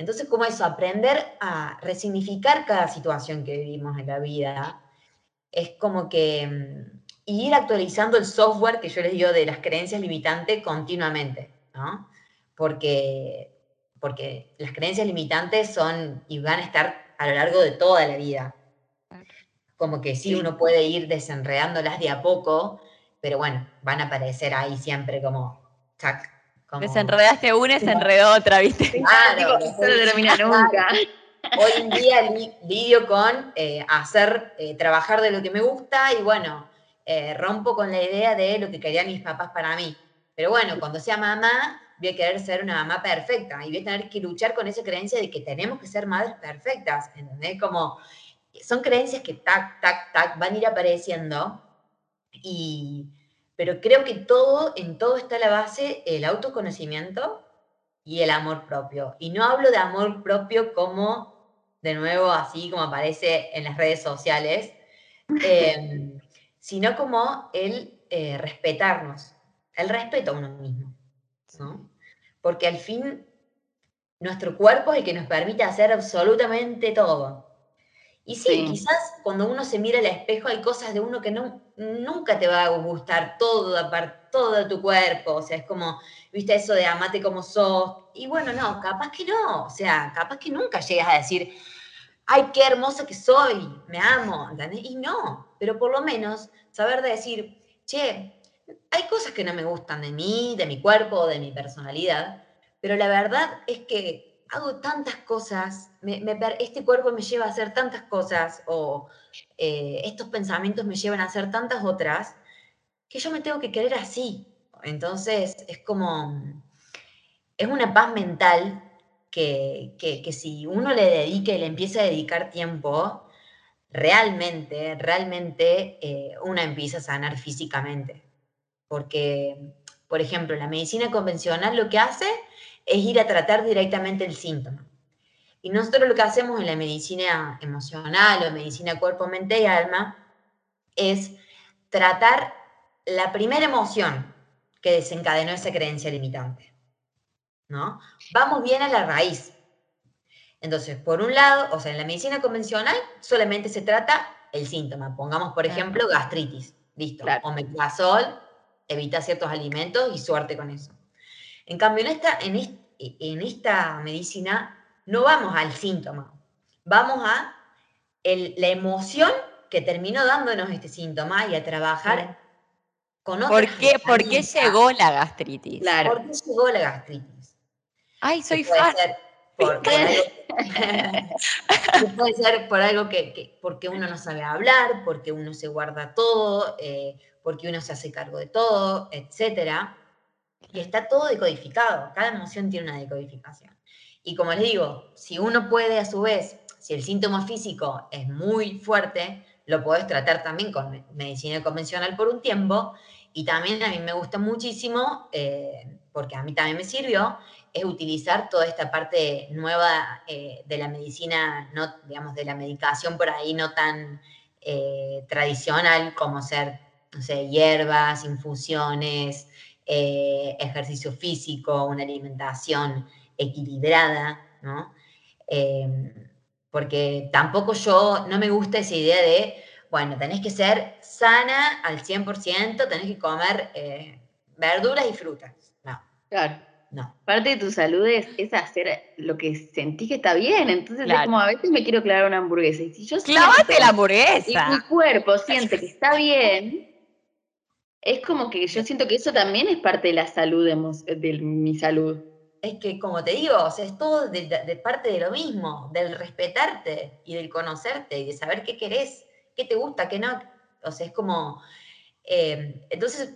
Entonces, como eso, aprender a resignificar cada situación que vivimos en la vida, es como que mm, ir actualizando el software que yo les digo de las creencias limitantes continuamente, ¿no? Porque, porque las creencias limitantes son y van a estar a lo largo de toda la vida. Como que sí, uno puede ir desenredándolas de a poco, pero bueno, van a aparecer ahí siempre como Desenredaste una y se enredó otra, ¿viste? Claro, no termina nunca. Hoy en día lidio con eh, hacer, eh, trabajar de lo que me gusta y bueno, eh, rompo con la idea de lo que querían mis papás para mí. Pero bueno, cuando sea mamá, voy a querer ser una mamá perfecta y voy a tener que luchar con esa creencia de que tenemos que ser madres perfectas, ¿entendés? Como son creencias que tac, tac, tac van a ir apareciendo y, pero creo que todo, en todo está la base el autoconocimiento y el amor propio. Y no hablo de amor propio como, de nuevo, así como aparece en las redes sociales, em, sino como el eh, respetarnos, el respeto a uno mismo. Porque al fin, nuestro cuerpo es el que nos permite hacer absolutamente todo. Y sí, quizás cuando uno se mira al espejo hay cosas de uno que no, nunca te va a gustar todo, todo tu cuerpo, o sea, es como, viste eso de amate como sos, y bueno, no, capaz que no, o sea, capaz que nunca llegas a decir, ay, qué hermosa que soy, me amo, ¿entendés? Y no, pero por lo menos saber decir, che, hay cosas que no me gustan de mí, de mi cuerpo, de mi personalidad, pero la verdad es que hago tantas cosas, este cuerpo me lleva a hacer tantas cosas, o eh, estos pensamientos me llevan a hacer tantas otras, que yo me tengo que querer así. Entonces es como, es una paz mental que, si uno le dedica y le empieza a dedicar tiempo, realmente, realmente eh, uno empieza a sanar físicamente. Porque, por ejemplo, la medicina convencional lo que hace es ir a tratar directamente el síntoma. Y nosotros lo que hacemos en la medicina emocional o medicina cuerpo, mente y alma es tratar la primera emoción que desencadenó esa creencia limitante. ¿no? Vamos bien a la raíz. Entonces, por un lado, o sea, en la medicina convencional solamente se trata el síntoma. Pongamos, por ejemplo, gastritis. Listo. O Omeprazol, evita ciertos alimentos y suerte con eso. En cambio, en esta, en, esta medicina no vamos al síntoma, vamos a la emoción que terminó dándonos este síntoma y a trabajar con otras ¿Por qué, ¿Por qué llegó la gastritis? Claro. ¿Por qué llegó la gastritis? Ay, soy fan. Por, puede ser por algo que, porque uno no sabe hablar, porque uno se guarda todo, eh, porque uno se hace cargo de todo, etcétera. Y está todo decodificado, cada emoción tiene una decodificación. Y como les digo, si uno puede a su vez, si el síntoma físico es muy fuerte, lo puedes tratar también con medicina convencional por un tiempo. Y también a mí me gusta muchísimo, eh, porque a mí también me sirvió, es utilizar toda esta parte nueva eh, de la medicina, no, digamos, de la medicación por ahí no tan eh, tradicional como ser, no sé, hierbas, infusiones, eh, ejercicio físico, una alimentación equilibrada, ¿no? Em, porque tampoco yo, no me gusta esa idea de, bueno, tenés que ser sana al 100%, tenés que comer eh, verduras y frutas. No. Claro. No. Parte de tu salud es, hacer lo que sentís que está bien. Entonces es como a veces me quiero clavar una hamburguesa. Y si yo ¡Clávate la hamburguesa! Y mi cuerpo siente que está bien, es como que yo siento que eso también es parte de la salud, de, de mi salud. Es que, como te digo, o sea, es todo de, parte de lo mismo, del respetarte y del conocerte y de saber qué querés, qué te gusta, qué no. O sea, es como. Eh, entonces,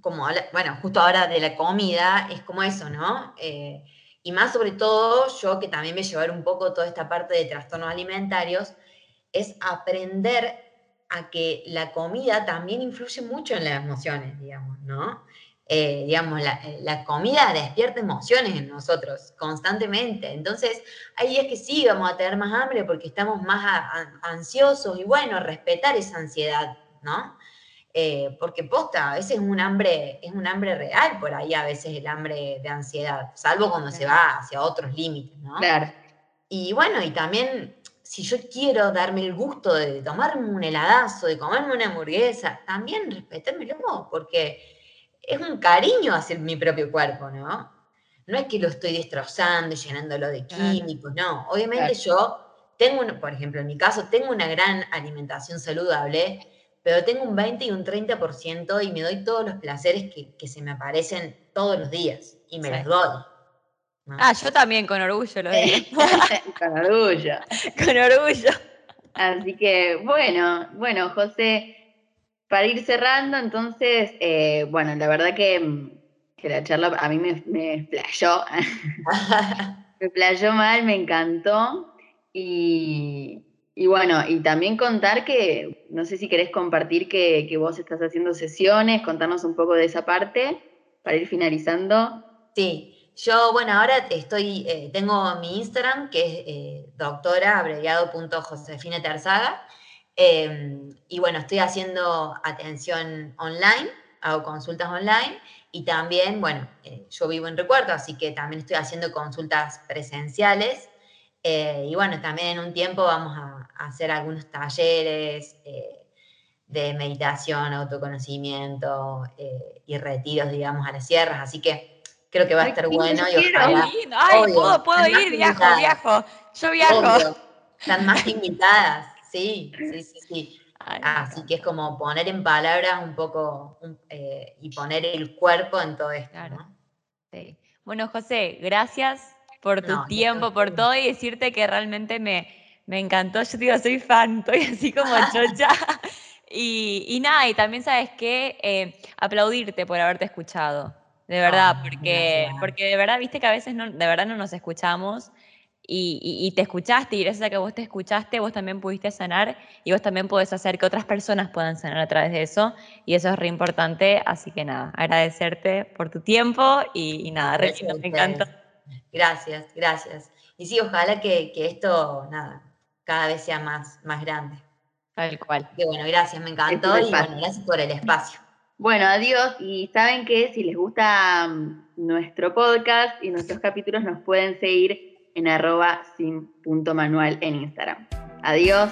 como, bueno, justo ahora de la comida, es como eso, ¿no? Eh, y más sobre todo, yo que también me llevar un poco toda esta parte de trastornos alimentarios, es aprender a que la comida también influye mucho en las emociones, digamos, ¿no? Eh, digamos, la, comida despierta emociones en nosotros constantemente. Entonces, hay días que sí vamos a tener más hambre porque estamos más ansiosos y bueno, respetar esa ansiedad, ¿no? Eh, porque posta, a veces es un hambre, es un hambre real por ahí, a veces el hambre de ansiedad, salvo cuando se va hacia otros límites, ¿no? Claro. Y bueno, y también si yo quiero darme el gusto de tomarme un heladazo, de comerme una hamburguesa, también respetármelo, porque es un cariño hacia mi propio cuerpo, ¿no? No es que lo estoy destrozando, llenándolo de químicos, no. Obviamente yo tengo, por ejemplo, en mi caso, tengo una gran alimentación saludable, pero tengo un 20 y un 30% y me doy todos los placeres que, se me aparecen todos los días y me los doy. Ah, yo también con orgullo lo digo. con orgullo. con orgullo. Así que, bueno, bueno, José, para ir cerrando, entonces, eh, bueno, la verdad que, la charla a mí me, me playó. me playó mal, me encantó. Y, y bueno, y también contar que, no sé si querés compartir que, vos estás haciendo sesiones, contarnos un poco de esa parte para ir finalizando. Sí, yo, bueno, ahora estoy, eh, tengo mi Instagram, que es eh, doctora, abreviado Terzaga, em, y bueno, estoy haciendo atención online, hago consultas online, y también, bueno, eh, yo vivo en Recuerdo, así que también estoy haciendo consultas presenciales eh, y bueno, también en un tiempo vamos a, hacer algunos talleres eh, de meditación, autoconocimiento eh, y retiros, digamos, a las sierras. Así que creo que va a estar bueno. Y Ay, puedo, ir, viajo, viajo. Yo viajo. Están más invitadas, sí, sí, sí, sí. Así que es como poner en palabras un poco y poner el cuerpo en todo esto. Sí. Bueno, José, gracias por tu tiempo, por todo y decirte que realmente me, me encantó. Yo te digo, soy fan, estoy así como chocha. y, y nada, y también sabes que eh, aplaudirte por haberte escuchado. De verdad, porque, porque de verdad, viste que a veces no, de verdad no nos escuchamos y, y, te escuchaste y gracias a que vos te escuchaste, vos también pudiste sanar y vos también podés hacer que otras personas puedan sanar a través de eso y eso es re importante. Así que nada, agradecerte por tu tiempo y, y nada, me encanta. Gracias, gracias. Y sí, ojalá que, esto, nada, cada vez sea más, más grande. Tal cual. Que bueno, gracias, me encantó y bueno, gracias por el espacio. Bueno, adiós. Y saben que si les gusta mm, nuestro podcast y nuestros capítulos, nos pueden seguir en arroba sin punto manual en Instagram. Adiós.